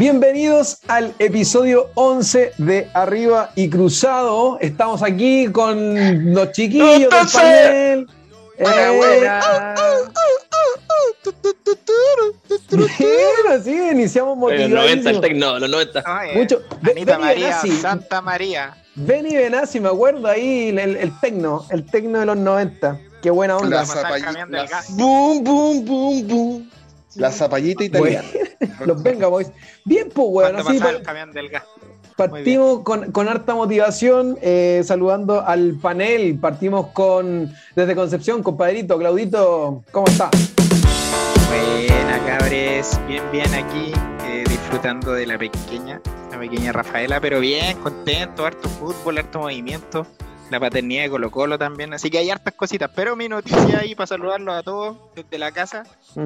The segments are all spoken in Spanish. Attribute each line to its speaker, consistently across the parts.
Speaker 1: Bienvenidos al episodio 11 de Arriba y Cruzado. Estamos aquí con los chiquillos del panel.
Speaker 2: Enhorabuena.
Speaker 1: Bueno, sí, iniciamos
Speaker 3: Los 90, el tecno, los 90.
Speaker 2: Oye,
Speaker 1: Mucho. Ve-
Speaker 2: Anita
Speaker 1: Benny
Speaker 2: María,
Speaker 1: Benassi.
Speaker 2: Santa María.
Speaker 1: Benny Benassi, me acuerdo ahí, el, el, el tecno, el tecno de los 90. Qué buena onda.
Speaker 3: Boom, boom, boom, boom.
Speaker 4: La zapallita italiana.
Speaker 1: Los Venga Boys. Bien, pues, bueno,
Speaker 2: Cuando
Speaker 1: así pa-
Speaker 2: del gas.
Speaker 1: Partimos con, con harta motivación, eh, saludando al panel. Partimos con desde Concepción, compadrito, Claudito, ¿cómo está?
Speaker 2: Buena, cabres. Bien, bien aquí. eh, disfrutando de la pequeña, la pequeña Rafaela, pero bien, contento, harto fútbol, harto movimiento. La paternidad de Colo Colo también, así que hay hartas cositas. Pero mi noticia ahí para saludarlos a todos desde la casa.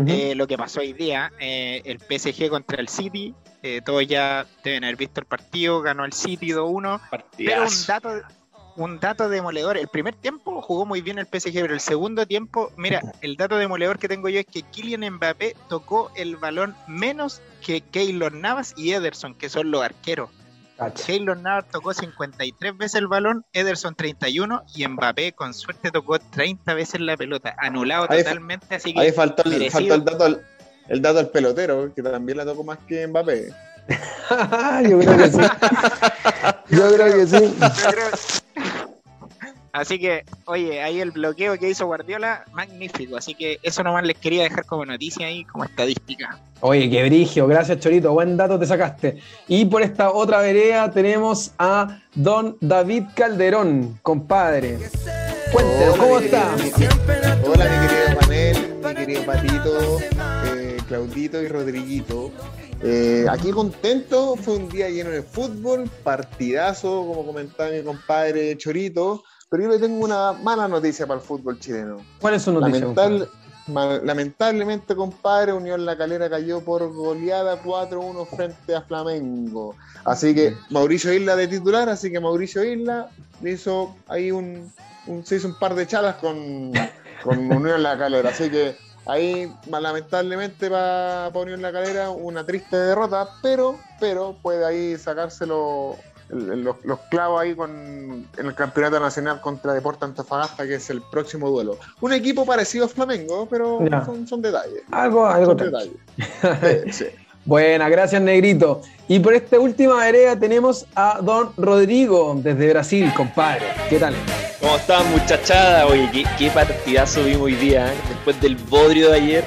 Speaker 2: Eh, lo que pasó hoy día, eh, el PSG contra el City, eh, todos ya deben haber visto el partido, ganó el City 2-1, pero un dato, un dato demoledor, el primer tiempo jugó muy bien el PSG, pero el segundo tiempo, mira, el dato demoledor que tengo yo es que Kylian Mbappé tocó el balón menos que Keylor Navas y Ederson, que son los arqueros.
Speaker 1: Cacha.
Speaker 2: Keylor Navas tocó 53 veces el balón, Ederson 31 y Mbappé con suerte tocó 30 veces la pelota, anulado
Speaker 4: Ahí-
Speaker 2: totalmente, así que
Speaker 4: Ahí faltó el,
Speaker 2: merecido.
Speaker 4: faltó el dato al, el dato al pelotero, que también la tocó más que Mbappé.
Speaker 1: Yo creo que sí. Yo creo que sí.
Speaker 2: Así que, oye, ahí el bloqueo que hizo Guardiola, magnífico. Así que eso nomás les quería dejar como noticia ahí, como estadística.
Speaker 1: Oye, qué brigio, gracias Chorito, buen dato te sacaste. Y por esta otra vereda tenemos a don David Calderón, compadre. Cuéntenos, ¿cómo está?
Speaker 4: Hola, mi querido panel, mi querido Patito, eh, Claudito y Rodriguito. Eh, aquí contento, fue un día lleno de fútbol, partidazo, como comentaba mi compadre Chorito. Pero yo le tengo una mala noticia para el fútbol chileno.
Speaker 1: ¿Cuál es su noticia?
Speaker 4: Lamentablemente, compadre, Unión La Calera cayó por goleada 4-1 frente a Flamengo. Así que Mauricio Isla de titular, así que Mauricio Isla hizo ahí un, un- se hizo un par de chalas con, con Unión La Calera. Así que ahí, lamentablemente para Unión La Calera, una triste derrota, pero, pero puede ahí sacárselo. El- Los, los clavos ahí con, en el campeonato nacional contra Deportes Antofagasta, que es el próximo duelo. Un equipo parecido a Flamengo, pero son, son detalles.
Speaker 1: Algo, algo
Speaker 4: detalles. Sí, sí.
Speaker 1: Buena, gracias Negrito. Y por esta última vereda tenemos a don Rodrigo desde Brasil, compadre. ¿Qué tal?
Speaker 3: ¿Cómo están, muchachada? Oye, qué, qué partidazo vimos hoy día, ¿eh? Después del bodrio de ayer,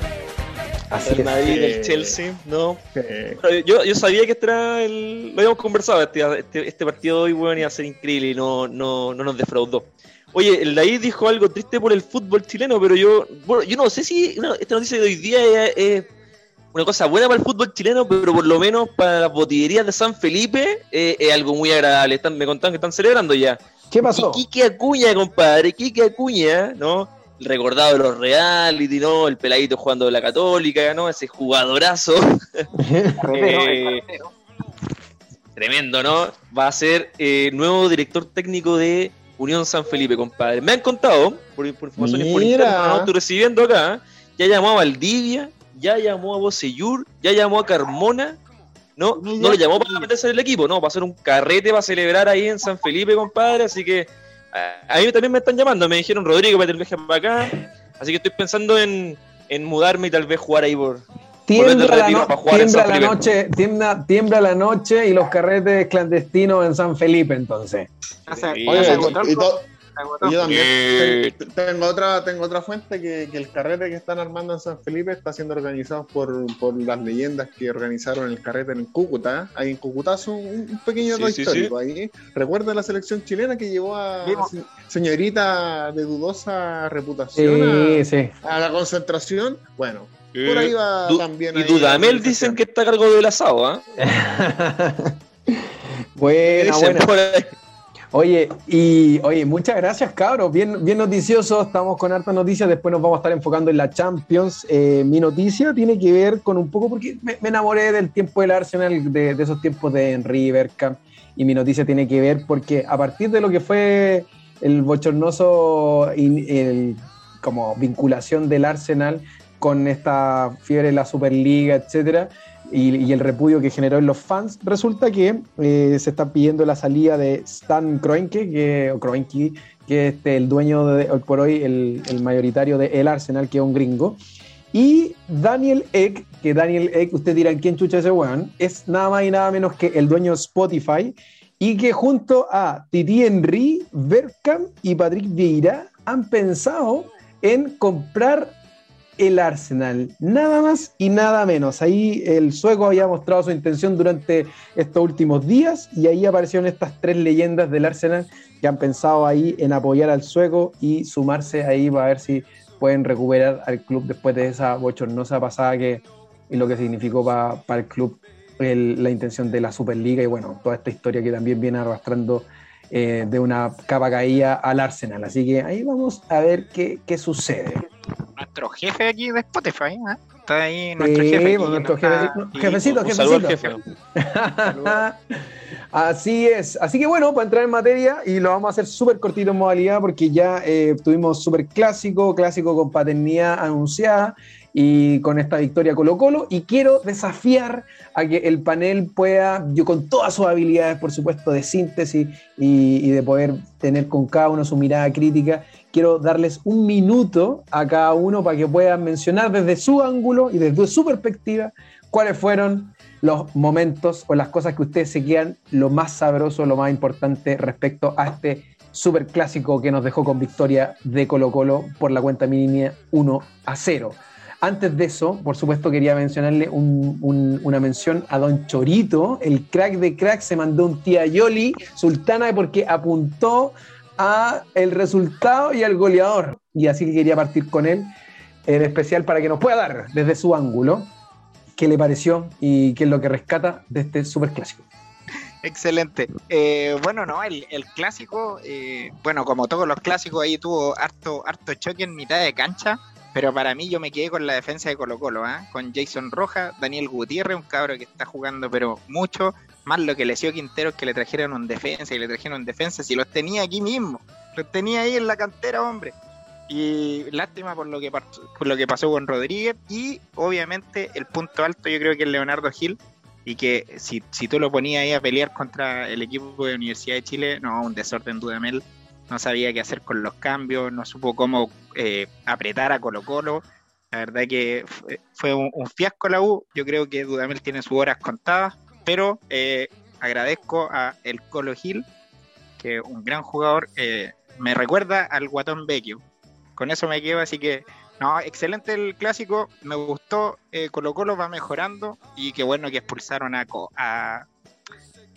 Speaker 1: Así
Speaker 3: el. Madrid, el Chelsea, ¿no?
Speaker 4: Sí.
Speaker 3: Yo, yo sabía que este era el... Lo habíamos conversado, este, este, este partido de hoy, bueno, iba a ser increíble y no, no, no nos defraudó. Oye, el David dijo algo triste por el fútbol chileno, pero yo, bueno, yo no sé si no, esta noticia de hoy día es, es una cosa buena para el fútbol chileno, pero por lo menos para las botillerías de San Felipe eh, es algo muy agradable. Están, me contaron que están celebrando ya.
Speaker 1: ¿Qué pasó?
Speaker 3: Y Quique Acuña, compadre, Quique Acuña, ¿no? Recordado de los reality, ¿no? El peladito jugando de la Católica, ¿no? Ese jugadorazo. Eh, tremendo, ¿no? Va a ser eh, nuevo director técnico de Unión San Felipe, compadre. Me han contado, por, por informaciones por
Speaker 4: Mira.
Speaker 3: interno, ¿no? estoy recibiendo acá, ya llamó a Valdivia, ya llamó a Bocellur, ya llamó a Carmona, ¿no? No lo llamó para meterse en el equipo, no, para hacer un carrete para celebrar ahí en San Felipe, compadre, así que a, a mí también me están llamando, me dijeron Rodrigo, para el viaje para acá, así que estoy pensando en, en mudarme y tal vez jugar ahí por...
Speaker 1: Tiembla la,
Speaker 3: retiro
Speaker 1: no-
Speaker 3: para jugar en
Speaker 1: tiembla
Speaker 3: San
Speaker 1: la noche, tiembla, tiembla la noche y los carretes clandestinos en San Felipe, entonces.
Speaker 3: Sí.
Speaker 4: Oye, y- to-. Yo también
Speaker 3: Eh.
Speaker 4: ten- tengo otra, tengo otra fuente que, que el carrete que están armando en San Felipe está siendo organizado por, por las leyendas que organizaron el carrete en Cúcuta. Ahí en Cúcuta es un, un pequeño
Speaker 3: Sí,
Speaker 4: histórico ahí. ¿Recuerda la selección chilena que llevó a señorita de dudosa reputación
Speaker 1: Sí, sí.
Speaker 4: a, a la concentración? Bueno, por ahí va
Speaker 3: Du-
Speaker 4: también.
Speaker 3: y Dudamel dicen que está a cargo del asado, ¿ah?
Speaker 1: buena,
Speaker 3: Dicen
Speaker 1: buena. Oye, y oye, muchas gracias, cabros. Bien, bien noticioso. Estamos con hartas noticias. Después nos vamos a estar enfocando en la Champions. Eh, mi noticia tiene que ver con un poco, porque me, enamoré del tiempo del Arsenal, de, de esos tiempos de Henry Bergkamp. Y mi noticia tiene que ver porque a partir de lo que fue el bochornoso el- como vinculación del Arsenal con esta fiebre de la Superliga, etcétera, y, el repudio que generó en los fans, resulta que eh, se está pidiendo la salida de Stan Kroenke, que, Kroenke, que es este, el dueño de, hoy por hoy, el, mayoritario de El Arsenal, que es un gringo. Y Daniel Eck, que Daniel Eck, usted dirá quién chucha ese weón, es nada más y nada menos que el dueño de Spotify y que junto a Titi Henry, Berkham y Patrick Vieira han pensado en comprar el Arsenal. Nada más y nada menos. Ahí el sueco había mostrado su intención durante estos últimos días y ahí aparecieron estas tres leyendas del Arsenal que han pensado ahí en apoyar al sueco y sumarse ahí para ver si pueden recuperar al club después de esa bochornosa pasada que y lo que significó para el club la intención de la Superliga y bueno, toda esta historia que también viene arrastrando eh, de una capa caída al Arsenal. Así que ahí vamos a ver qué, qué sucede.
Speaker 2: Nuestro jefe aquí de Spotify, ¿eh? está ahí nuestro jefe.
Speaker 1: Aquí, nuestro jefe jefecito, jefecito. Así es. Así que bueno, para entrar en materia, y lo vamos a hacer súper cortito en modalidad, porque ya eh, tuvimos súper clásico, clásico con paternidad anunciada y con esta victoria Colo Colo y quiero desafiar a que el panel pueda, yo con todas sus habilidades por supuesto de síntesis y, de poder tener con cada uno su mirada crítica, quiero darles un minuto a cada uno para que puedan mencionar desde su ángulo y desde su perspectiva cuáles fueron los momentos o las cosas que ustedes se quedan lo más sabroso, lo más importante respecto a este super clásico que nos dejó con victoria de Colo Colo por la cuenta mínima 1 a 0. Antes de eso, por supuesto, quería mencionarle una mención a Don Chorito, el crack de crack, se mandó un tía Yoli, sultana, porque apuntó a el resultado y al goleador. Y así que quería partir con él, en especial para que nos pueda dar desde su ángulo qué le pareció y qué es lo que rescata de este super clásico.
Speaker 2: Excelente. Eh, bueno, no, el, clásico, eh, bueno, como todos los clásicos, ahí tuvo harto, harto choque en mitad de cancha. Pero para mí yo me quedé con la defensa de Colo Colo, ¿eh? con Jason Roja, Daniel Gutiérrez, un cabro que está jugando pero mucho, más lo que le dio Quintero que le trajeron un defensa y le trajeron un defensa, si los tenía aquí mismo, los tenía ahí en la cantera, hombre. Y lástima por lo que, por lo que pasó con Rodríguez y obviamente el punto alto yo creo que es Leonardo Gil y que si, si tú lo ponías ahí a pelear contra el equipo de Universidad de Chile, no, un desorden Dudamel no sabía qué hacer con los cambios, no supo cómo eh, apretar a Colo Colo. La verdad que fue, un, fiasco la U. Yo creo que Dudamel tiene sus horas contadas, pero eh, agradezco a el Colo Gil, que un gran jugador. Eh, me recuerda al Guatón Vecchio. Con eso me quedo, así que no, excelente el clásico, me gustó, Colo Colo va mejorando y qué bueno que expulsaron a, a,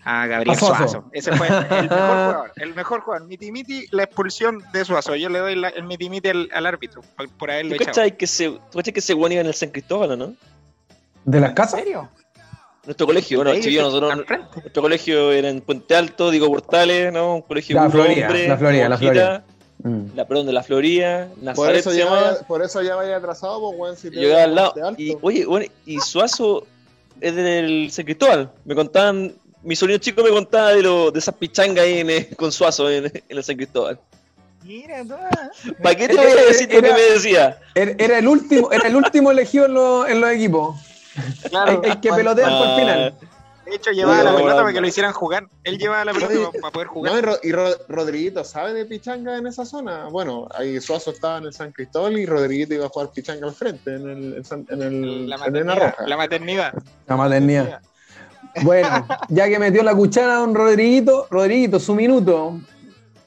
Speaker 2: a Gabriel Suazo. Ese fue el mejor jugador. El mejor jugador. Miti Miti, la expulsión de Suazo. Yo le doy el Miti Miti al, árbitro por, haberlo
Speaker 3: ¿Tú echado. Que se, ¿Tú que ese buen iba en el San Cristóbal o no?
Speaker 1: ¿De las casas?
Speaker 2: ¿En serio?
Speaker 3: Nuestro colegio, bueno, nosotros, nuestro colegio era en Puente Alto, digo Portales, ¿no? Un colegio
Speaker 1: la Florida, la Florida, la Florida.
Speaker 3: La, perdón, de la Florida,
Speaker 4: por, eso ya vaya, por eso ya vaya atrasado, pues, bueno, si
Speaker 3: te al lado. Y, oye, bueno, y Suazo es del San Cristóbal. Me contaban mi sonido chico me contaba de, lo, de esas pichangas ahí en, con Suazo en, el San Cristóbal.
Speaker 2: Mira,
Speaker 3: ¿Para qué te voy a decir lo que me decía?
Speaker 1: Era el último, era el último elegido en, en los equipos. Claro, el, que pelotea por el final.
Speaker 2: De hecho, llevaba la pelota para que lo hicieran jugar. Él llevaba la pelota para poder jugar.
Speaker 4: No, y, Rodriguito, ¿sabe de pichanga en esa zona? Bueno, ahí Suazo estaba en el San Cristóbal y Rodriguito iba a jugar pichanga al frente, en el, en el,
Speaker 2: la, maternidad, la maternidad.
Speaker 1: La maternidad. Bueno, ya que metió la cuchara don Rodriguito, Rodriguito, su minuto.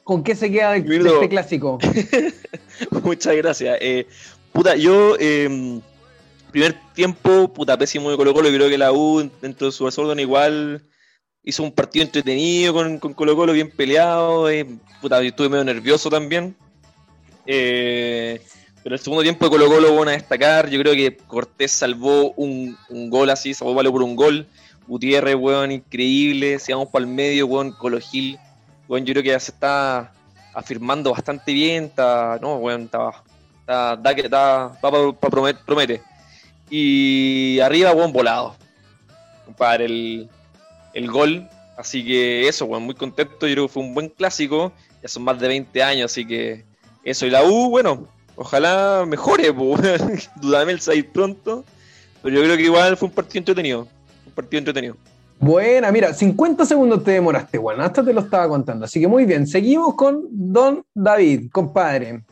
Speaker 1: ¿Con qué se queda de, este clásico?
Speaker 3: Muchas gracias. Eh, puta, yo, em, primer tiempo, puta, pésimo de Colo Colo. Creo que la U, dentro de su desorden, igual hizo un partido entretenido con, con Colo Colo, bien peleado. Eh, puta, yo estuve medio nervioso también. Eh, pero el segundo tiempo de Colo Colo, bueno a destacar. Yo creo que Cortés salvó un, un gol así, salvó vale por un gol. Gutiérrez, weón, increíble. Si vamos para el medio, weón, Colo Gil, weón, yo creo que ya se está afirmando bastante bien. Está, no, weón, está, está, da que está, para promete. Y arriba, weón, volado. Para el, el gol. Así que eso, weón, muy contento. Yo creo que fue un buen clásico. Ya son más de 20 años, así que eso. Y la U, bueno, ojalá mejore, pues. Dudamel salir pronto. Pero yo creo que igual fue un partido entretenido Un partido entretenido.
Speaker 1: Buena, mira, 50 segundos te demoraste, bueno, hasta te lo estaba contando. Así que muy bien, seguimos con Don David, compadre.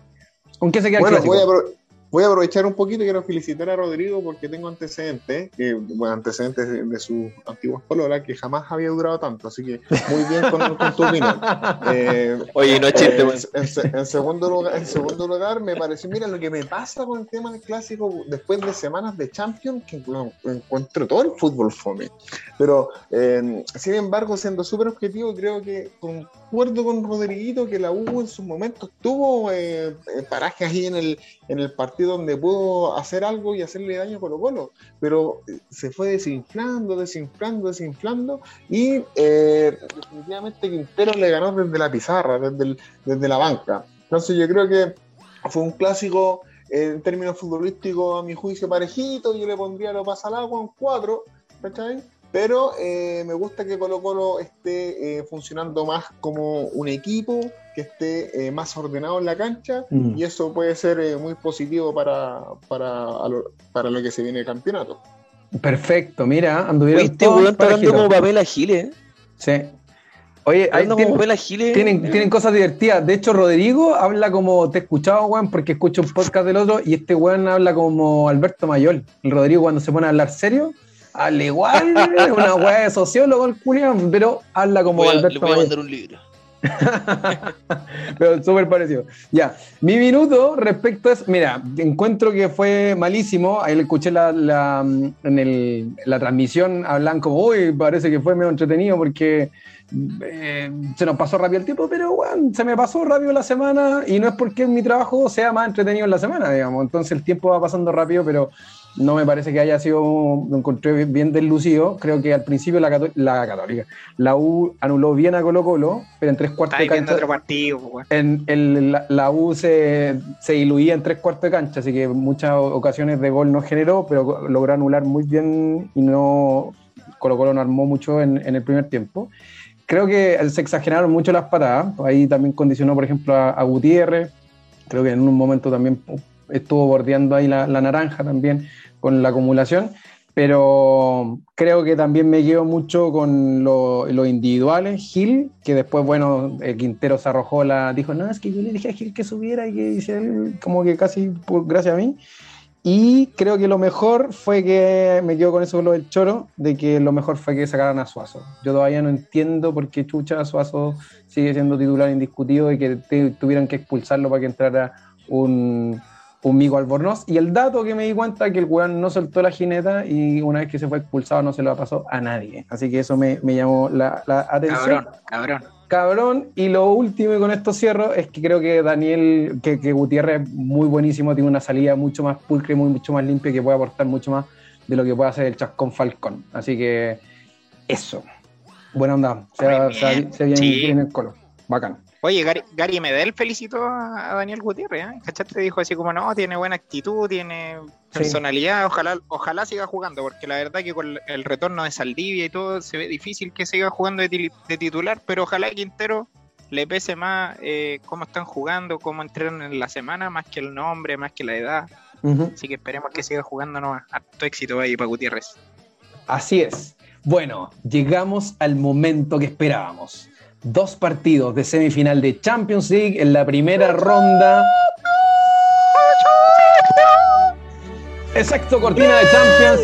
Speaker 1: ¿Con qué se queda el
Speaker 4: Bueno, voy a, voy a aprovechar un poquito y quiero felicitar a Rodrigo porque tengo antecedentes, que, bueno, antecedentes de, de sus antiguas pololas que jamás había durado tanto, así que muy bien con, con tu opinión. Eh,
Speaker 3: Oye, no es chiste,
Speaker 4: eh, en, en segundo lugar, en segundo lugar, me pareció, mira lo que me pasa con el tema del clásico después de semanas de Champions, que encuentro todo el fútbol fome. Pero, eh, sin embargo, siendo súper objetivo, creo que concuerdo con Rodriguito que la U en sus momentos tuvo eh, eh, parajes ahí en el, en el partido donde pudo hacer algo y hacerle daño a Colo Colo, pero eh, se fue desinflando, desinflando, desinflando y eh, definitivamente Quintero le ganó desde la pizarra, desde, desde la banca. Entonces yo creo que fue un clásico eh, en términos futbolísticos a mi juicio parejito, yo le pondría lo pasa al agua un 4, ¿cachai? Pero eh, me gusta que Colo Colo esté eh, funcionando más como un equipo, que esté eh, más ordenado en la cancha
Speaker 1: Mm.
Speaker 4: y eso puede ser eh, muy positivo para, para, a lo, para lo que se viene el campeonato.
Speaker 1: Perfecto, mira, anduvieron
Speaker 3: Oye, este
Speaker 1: todos parejitos.
Speaker 3: como Pamela Giles. ¿eh?
Speaker 1: Sí. Oye, ahí tienen,
Speaker 3: como Pamela Giles.
Speaker 1: tienen,
Speaker 3: eh.
Speaker 1: tienen cosas divertidas. De hecho, Rodrigo habla como te he escuchado, weón, porque escucho un podcast del otro, y este weón habla como Alberto Mayol. El Rodrigo cuando se pone a hablar serio, habla igual, una weá de sociólogo el culiao, pero habla como
Speaker 3: Voy a- le
Speaker 1: Alberto
Speaker 3: voy a mandar un libro.
Speaker 1: Pero súper parecido. Ya, mi minuto respecto es, mira, encuentro que fue malísimo. Ahí le escuché la, la, en el- la transmisión, hablan como, uy, parece que fue medio entretenido porque eh, se nos pasó rápido el tiempo, pero bueno, se me pasó rápido la semana y no es porque mi trabajo sea más entretenido en la semana, digamos. Entonces el tiempo va pasando rápido, pero no me parece que haya sido, lo encontré bien- deslucido. Creo que al principio la, Cató- la Católica, la U anuló bien a Colo Colo, pero en tres cuartos
Speaker 2: Está
Speaker 1: de cancha
Speaker 2: otro partido, pues,
Speaker 1: en, el- la, la U se, se diluía en tres cuartos de cancha, así que muchas ocasiones de gol no generó, pero logró anular muy bien y no Colo Colo no armó mucho en, en el primer tiempo. Creo que se exageraron mucho las patadas, ahí también condicionó, por ejemplo, a, a Gutiérrez, creo que en un momento también estuvo bordeando ahí la, la naranja también con la acumulación, pero creo que también me quedo mucho con lo- los individuales. Gil, que después, bueno, el Quintero se arrojó la. Dijo, no, es que yo le dije a Gil que subiera y que hiciera el- como que casi por, gracias a mí. Y creo que lo mejor fue que me quedo con eso, lo del choro, de que lo mejor fue que sacaran a Suazo. Yo todavía no entiendo por qué Chucha Suazo sigue siendo titular indiscutido y que te- tuvieran que expulsarlo para que entrara un, un Mico Albornoz. Y el dato que me di cuenta es que el weón no soltó la jineta y una vez que se fue expulsado no se lo pasó a nadie. Así que eso me, me llamó la, la atención.
Speaker 2: Cabrón, cabrón.
Speaker 1: Cabrón, y lo último, y con esto cierro, es que creo que Daniel, que, que Gutiérrez es muy buenísimo, tiene una salida mucho más pulcra y muy- mucho más limpia que puede aportar mucho más de lo que puede hacer el Chascón Falcón. Así que eso. Buena onda. Se,
Speaker 2: bien.
Speaker 1: se viene
Speaker 2: Sí.
Speaker 1: en el colo. Bacán.
Speaker 2: Oye, Gary, Gary Medel felicitó a a Daniel Gutiérrez, ¿eh? ¿Cachaste? Dijo así como, no, tiene buena actitud, tiene
Speaker 1: Sí.
Speaker 2: personalidad, ojalá, ojalá siga jugando, porque la verdad que con el retorno de Saldivia y todo, se ve difícil que siga jugando de, titular, pero ojalá Quintero le pese más eh, cómo están jugando, cómo entrenan en la semana, más que el nombre, más que la edad. Así que esperemos que siga jugando nomás. Harto éxito ahí para Gutiérrez.
Speaker 1: Así es. Bueno, llegamos al momento que esperábamos. Dos partidos de semifinal de Champions League en la primera ronda. Exacto, cortina de Champions.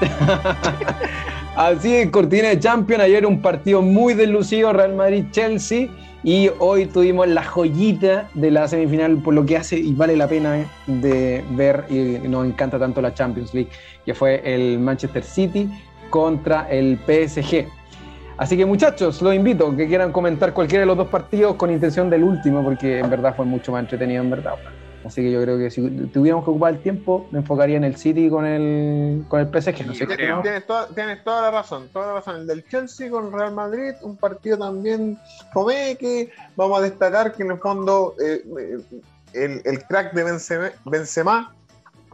Speaker 1: Así cortina de Champions. Ayer un partido muy deslucido, Real Madrid-Chelsea. Y hoy tuvimos la joyita de la semifinal, por lo que hace y vale la pena eh, de ver. Y nos encanta tanto la Champions League, que fue el Manchester City contra el PSG. Así que muchachos, los invito que quieran comentar cualquiera de los dos partidos con intención del último, porque en verdad fue mucho más entretenido en verdad. Así que yo creo que si tuviéramos que ocupar el tiempo, me enfocaría en el City con el, con el PSG.
Speaker 4: Tienes toda, tienes toda la razón, toda la razón. El del Chelsea con Real Madrid, un partido también que Vamos a destacar que en el fondo eh, eh, el, el crack de Benzema, Benzema,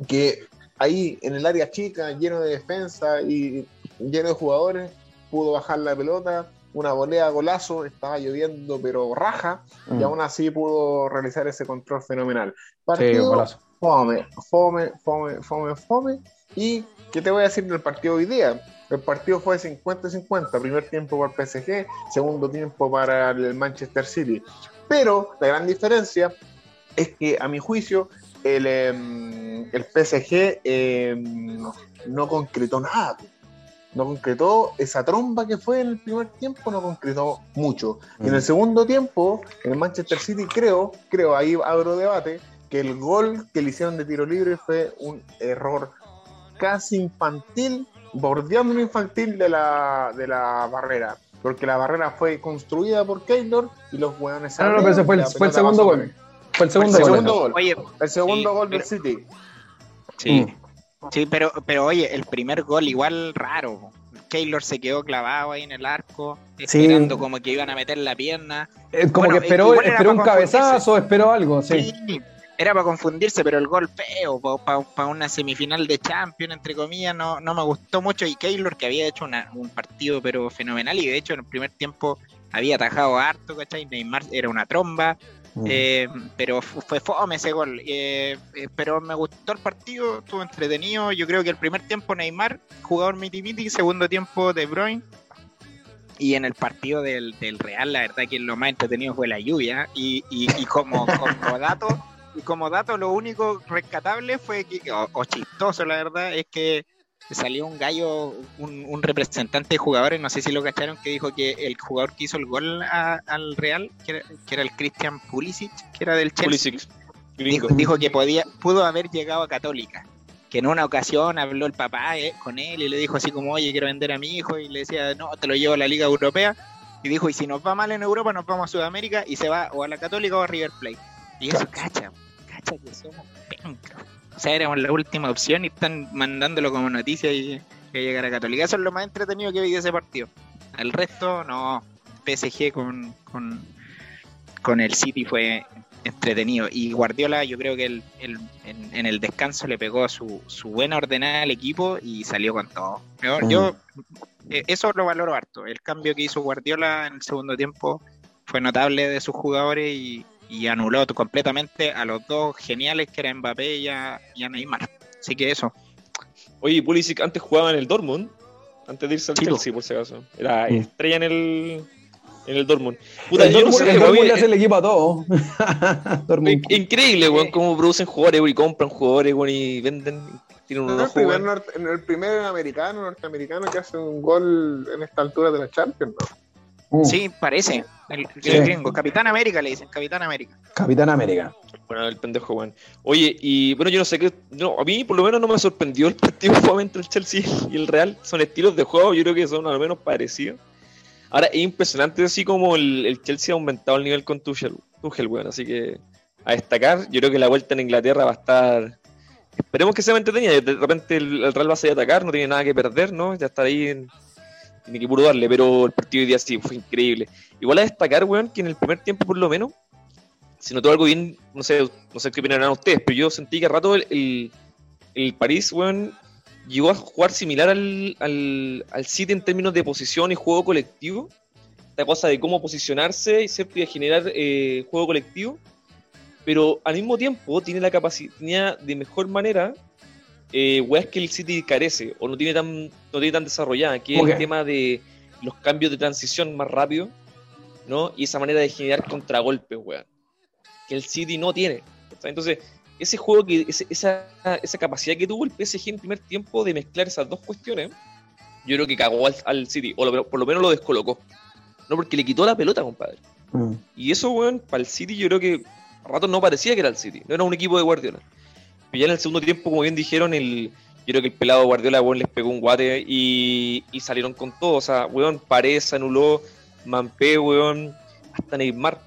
Speaker 4: que ahí en el área chica, lleno de defensa y lleno de jugadores, pudo bajar la pelota una volea golazo, estaba lloviendo pero raja, y
Speaker 1: Mm.
Speaker 4: aún así pudo realizar ese control fenomenal.
Speaker 1: Sí,
Speaker 4: Partido
Speaker 1: golazo.
Speaker 4: fome, fome, fome, fome, fome. ¿Y qué te voy a decir del partido hoy día? El partido fue 50-50, primer tiempo para el PSG, segundo tiempo para el Manchester City. Pero la gran diferencia es que, a mi juicio, el, em, el PSG em, no concretó nada. No concretó esa tromba que fue en el primer tiempo, no concretó mucho. Y en el segundo tiempo, el Manchester City creo, creo, ahí abro debate, que el gol que le hicieron de tiro libre fue un error casi infantil, bordeando un infantil de la, de la barrera. Porque la barrera fue construida por Keylor y los hueones
Speaker 1: Ah, no, no, pero ese fue el, fue segundo gol. Fue el segundo
Speaker 4: El
Speaker 1: gol.
Speaker 4: segundo gol.
Speaker 2: Oye,
Speaker 4: El segundo
Speaker 2: Sí,
Speaker 4: gol del
Speaker 2: pero-
Speaker 4: City.
Speaker 2: sí.
Speaker 1: Mm.
Speaker 2: Sí, pero, pero oye, el primer gol igual raro. Keylor se quedó clavado ahí en el arco,
Speaker 1: Sí.
Speaker 2: esperando como que iban a meter la pierna.
Speaker 1: Eh, como
Speaker 2: Bueno,
Speaker 1: que esperó, esperó un cabezazo, esperó algo, sí.
Speaker 2: Sí, era para confundirse, pero el gol feo, para una semifinal de Champions, entre comillas, no, no me gustó mucho. Y Keylor, que había hecho una- un partido pero fenomenal, y de hecho en el primer tiempo había atajado harto, ¿cachai? Neymar era una tromba,
Speaker 1: Mm.
Speaker 2: eh, pero fu- fue fome ese gol. eh, eh, pero me gustó el partido, estuvo entretenido. Yo creo que el primer tiempo Neymar, jugador miti miti, segundo tiempo De Bruyne. Y en el partido del, del Real, la verdad que lo más entretenido fue la lluvia. Y, y, y como, como dato, y como dato, lo único rescatable fue que, o, o chistoso, la verdad, es que salió un gallo, un, un representante de jugadores, no sé si lo cacharon, que dijo que el jugador que hizo el gol a- al Real, que era, que era el Christian Pulisic, que era del Chelsea,
Speaker 3: Pulisic. Gringo.
Speaker 2: dijo, dijo que podía, pudo haber llegado a Católica. Que en una ocasión habló el papá eh, con él y le dijo así como, oye, quiero vender a mi hijo. Y le decía, no, te lo llevo a la Liga Europea. Y dijo, y si nos va mal en Europa, nos vamos a Sudamérica y se va o a la Católica o a River Plate. Y eso, cacha, cacha que somos pencas. O sea, éramos la última opción y están mandándolo como noticia y que llegar a Católica. Eso es lo más entretenido que vi de ese partido. El resto, no. PSG con, con, con el City fue entretenido. Y Guardiola, yo creo que el, el- en, en el descanso le pegó su, su buena ordenada al equipo y salió con todo. Yo,
Speaker 1: Mm.
Speaker 2: yo, eh, eso lo valoro harto. El cambio que hizo Guardiola en el segundo tiempo fue notable de sus jugadores y, y anuló completamente a los dos geniales que eran Mbappé y a, y a Neymar. Así que eso.
Speaker 3: Oye, Pulisic antes jugaba en el Dortmund, antes de irse al
Speaker 2: po.
Speaker 3: Chelsea, por si acaso. Era
Speaker 1: Mm.
Speaker 3: estrella en el, en el Dortmund. Puta,
Speaker 1: el
Speaker 3: yo no
Speaker 1: Dortmund,
Speaker 3: sé,
Speaker 1: el Dortmund le hace el equipo a todos. Dortmund.
Speaker 3: in- Increíble, weón, cómo producen jugadores, weón, y compran jugadores, weón, y venden, tienen
Speaker 4: No,
Speaker 3: unos
Speaker 4: el, primer
Speaker 3: jugadores.
Speaker 4: norte- en el primer americano, norteamericano que hace un gol en esta altura de la Champions, ¿no?
Speaker 1: Uh,
Speaker 2: Sí, parece. El, el
Speaker 1: Sí.
Speaker 2: gringo. Capitán América le dicen, Capitán América.
Speaker 1: Capitán América.
Speaker 3: Bueno, el pendejo, weón. Oye, y bueno, yo no sé qué. No, a mí por lo menos no me sorprendió el partido fue entre el Chelsea y el Real. Son estilos de juego, yo creo que son al menos parecidos. Ahora, es impresionante así como el, el Chelsea ha aumentado el nivel con Tuchel, Tuchel, weón. Así que a destacar, yo creo que la vuelta en Inglaterra va a estar. Esperemos que sea entretenida. De repente el, el Real va a salir a atacar, no tiene nada que perder, ¿no? Ya está ahí en. Tiene que puro darle, pero el partido de día sí fue increíble. Igual a destacar, weón, que en el primer tiempo por lo menos se notó algo bien, no sé, no sé qué opinarán ustedes, pero yo sentí que a rato el, el, París, weón, llegó a jugar similar al, al, al City en términos de posición y juego colectivo. Esta cosa de cómo posicionarse y ¿cierto? y generar eh, juego colectivo. Pero al mismo tiempo tiene la capacidad, de mejor manera eh, weas que el City carece o no tiene tan, no tiene tan desarrollada, que es el tema de los cambios de transición más rápido, ¿no? Y esa manera de generar contragolpes, weón. Que el City no tiene. Entonces, ese juego, que ese- esa, esa capacidad que tuvo el PSG en primer tiempo de mezclar esas dos cuestiones, yo creo que cagó al, al City, o lo- por lo menos lo descolocó. No, porque le quitó la pelota, compadre.
Speaker 1: Mm.
Speaker 3: Y eso, weón, para el City yo creo que a ratos no parecía que era el City, no era un equipo de Guardiola. Ya en el segundo tiempo, como bien dijeron, el, yo creo que el pelado Guardiola, weón, les pegó un guate y, y salieron con todo. O sea, weón, Paredes anuló, Mampé, weón, hasta Neymar.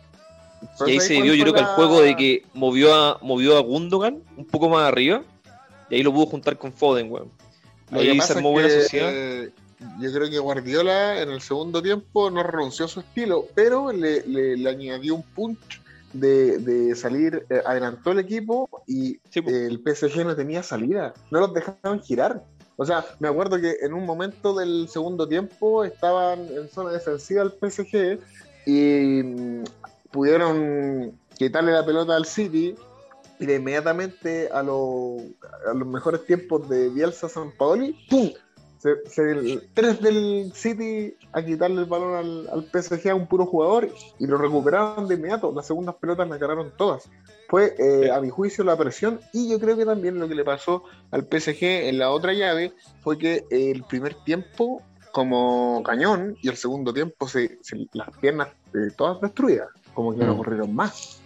Speaker 4: Pero
Speaker 3: Y ahí
Speaker 4: ¿sabes
Speaker 3: se vio, yo creo que el
Speaker 4: la-
Speaker 3: juego de que movió a, movió a Gundogan un poco más arriba y ahí lo pudo juntar con Foden, weón. Ahí se armó buena sociedad.
Speaker 4: eh, yo creo que Guardiola en el segundo tiempo no renunció a su estilo, pero le, le- le añadió un punch de, de salir, eh, adelantó el equipo y
Speaker 3: Sí, po.
Speaker 4: el PSG no tenía salida, no los dejaban girar. O sea, me acuerdo que en un momento del segundo tiempo estaban en zona defensiva el PSG y mm, pudieron quitarle la pelota al City y de inmediatamente a, los a los mejores tiempos de Bielsa San Paoli, ¡pum! Se, se- tres del City a quitarle el balón al, al PSG a un puro jugador y lo recuperaron de inmediato. Las segundas pelotas la ganaron todas. Fue, eh, a mi juicio, la presión y yo creo que también lo que le pasó al PSG en la otra llave fue que el primer tiempo como cañón y el segundo tiempo se, se- las piernas eh, todas destruidas, como que no
Speaker 1: Mm.
Speaker 4: corrieron más.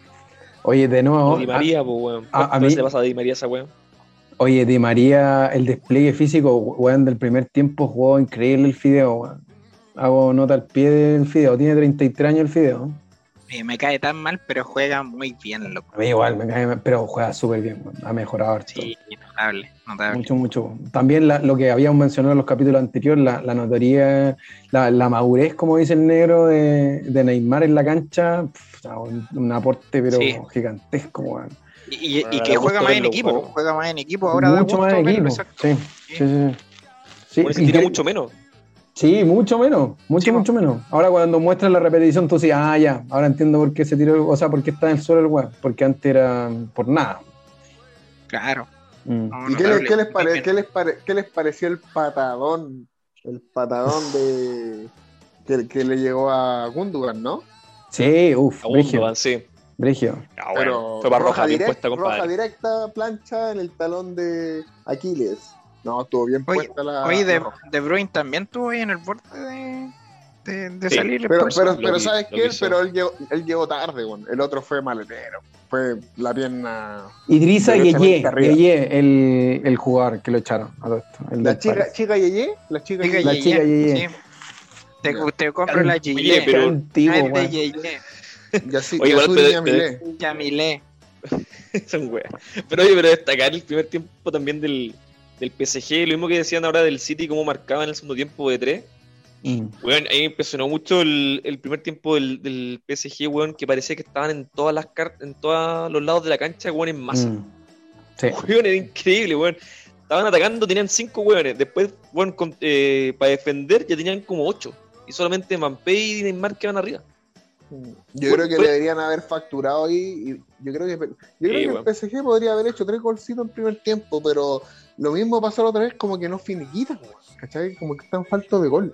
Speaker 1: Oye, de nuevo.
Speaker 3: Di María, pues, weón.
Speaker 1: a- a
Speaker 3: ¿Cuántas
Speaker 1: mí-
Speaker 3: le pasa a Di María esa weón?
Speaker 1: Oye, Di María, el despliegue físico, weón, del primer tiempo jugó increíble el Fideo, weón. Hago nota al pie del Fideo, tiene 33 años el Fideo.
Speaker 2: Eh, me cae tan mal, pero juega muy bien, loco.
Speaker 1: A mí igual, me cae mal, pero juega súper bien, weón. ha mejorado harto.
Speaker 2: Sí, notable, notable.
Speaker 1: Mucho, mucho. También la- lo que habíamos mencionado en los capítulos anteriores, la, la notoría, la, la madurez, como dice el negro, de, de Neymar en la cancha, pf, o sea, un, un aporte pero
Speaker 2: Sí.
Speaker 1: gigantesco, weón.
Speaker 2: Y, y- y
Speaker 3: Bueno,
Speaker 2: que
Speaker 3: da
Speaker 2: juega más en
Speaker 3: verlo
Speaker 2: equipo, juega más en equipo ahora. da
Speaker 1: mucho
Speaker 2: gusto
Speaker 1: más
Speaker 2: verlo,
Speaker 1: equipo.
Speaker 2: exacto.
Speaker 1: Sí, sí, sí. sí. Sí,
Speaker 3: Bueno, se
Speaker 1: y
Speaker 3: tira
Speaker 1: que-
Speaker 3: mucho menos.
Speaker 1: Sí, mucho menos, mucho,
Speaker 2: Sí,
Speaker 1: mucho menos. Ahora cuando muestran la repetición, tú dices, ah, ya, ahora entiendo por qué se tiró, o sea, por qué está en el suelo el weón, porque antes era por nada.
Speaker 2: Claro.
Speaker 1: Mm.
Speaker 2: No,
Speaker 4: ¿Y qué les,
Speaker 2: notable.
Speaker 4: qué les pare-
Speaker 2: Bien.
Speaker 4: qué les pare- qué les pareció el patadón? El patadón de que, que le llegó a Gundogan, ¿no?
Speaker 1: Sí, uff, Brigio,
Speaker 3: sí.
Speaker 1: Brigio.
Speaker 3: Ah, bueno. Fue para roja, bien
Speaker 4: direct-
Speaker 3: puesta,
Speaker 4: roja directa, plancha en el talón de Aquiles. No, estuvo bien
Speaker 2: Oye,
Speaker 4: puesta la.
Speaker 2: Oye, de, de Bruyne también estuvo ahí en el borde de, de, de
Speaker 3: Sí,
Speaker 2: salir
Speaker 4: Pero,
Speaker 2: expulso.
Speaker 4: pero,
Speaker 3: Lo
Speaker 4: pero ¿sabes qué? Pero él llegó, él llegó tarde, el otro fue maletero. Fue la pierna.
Speaker 1: Idrissa
Speaker 4: Derechamente
Speaker 1: Yeye. Yeye, el, el jugador que lo echaron a todo esto. el
Speaker 4: La chica, chica Yeye, la chica Yeye.
Speaker 1: la
Speaker 2: Yeye,
Speaker 1: chica Yeye.
Speaker 2: sí. Te, te compro la
Speaker 3: oye,
Speaker 2: Yeye.
Speaker 3: pero-
Speaker 1: antiguo,
Speaker 2: Ah, es de.
Speaker 4: Yasi-
Speaker 3: Oye, igual, pero-
Speaker 4: Yamile.
Speaker 2: Yamile.
Speaker 3: Son weas. Pero oye, pero destacar el primer tiempo también del, del PSG, lo mismo que decían ahora del City, cómo marcaba en el segundo tiempo de tres.
Speaker 1: Mm.
Speaker 3: Weón, a mí me impresionó mucho el, el primer tiempo del, del PSG, weón, que parecía que estaban en todas las cartas, en todos los lados de la cancha, weón, en masa.
Speaker 1: Mm. Sí.
Speaker 3: Weón, era increíble, weón. Estaban atacando, tenían cinco weones. Después, weón, con- eh, para defender ya tenían como ocho. Y solamente Mbappé y Neymar que van arriba.
Speaker 4: Yo creo que deberían haber facturado ahí. Y yo creo que, yo creo
Speaker 3: Sí,
Speaker 4: que
Speaker 3: weón.
Speaker 4: el PSG podría haber hecho tres golcitos en primer tiempo, pero lo mismo pasó la otra vez, como que no finiquitan, ¿cachai? Como que están faltos de gol.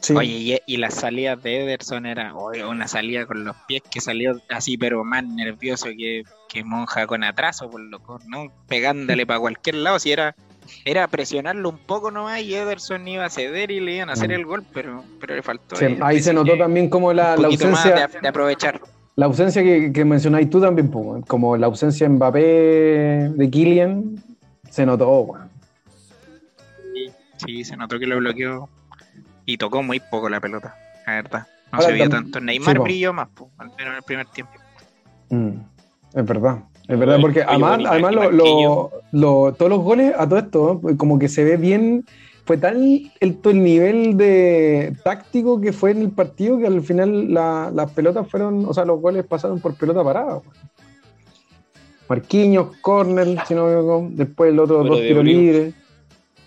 Speaker 1: Sí.
Speaker 2: Oye, y, y las salidas de Ederson era oye, una salida con los pies que salió así, pero más nervioso que, que monja con atraso, por loco, ¿no? Pegándole para cualquier lado, si era era presionarlo un poco nomás y Ederson iba a ceder y le iban a hacer el gol, pero, pero le faltó.
Speaker 1: Sí,
Speaker 2: ahí,
Speaker 1: se notó
Speaker 2: que
Speaker 1: también como la, la ausencia,
Speaker 2: de, de aprovechar.
Speaker 1: la ausencia que, que mencionáis tú también, como la ausencia de Mbappé de Kylian, se notó, weón.
Speaker 2: Sí, se notó que lo bloqueó y tocó muy poco la pelota, la verdad. No
Speaker 1: Ahora
Speaker 2: se vio tanto. Neymar
Speaker 1: sí,
Speaker 2: brilló más, po, al menos en el primer tiempo.
Speaker 1: Mm, Es verdad, es verdad, porque además, además lo- lo- lo- todos los goles a todo esto, ¿no? como que se ve bien, fue tal el, nivel de táctico que fue en el partido que al final la- las pelotas fueron, o sea, los goles pasaron por pelota parada. weón. Marquinhos, corner, si no me equivoco, después el otro
Speaker 3: Bueno,
Speaker 1: dos
Speaker 3: de
Speaker 1: tiros libres.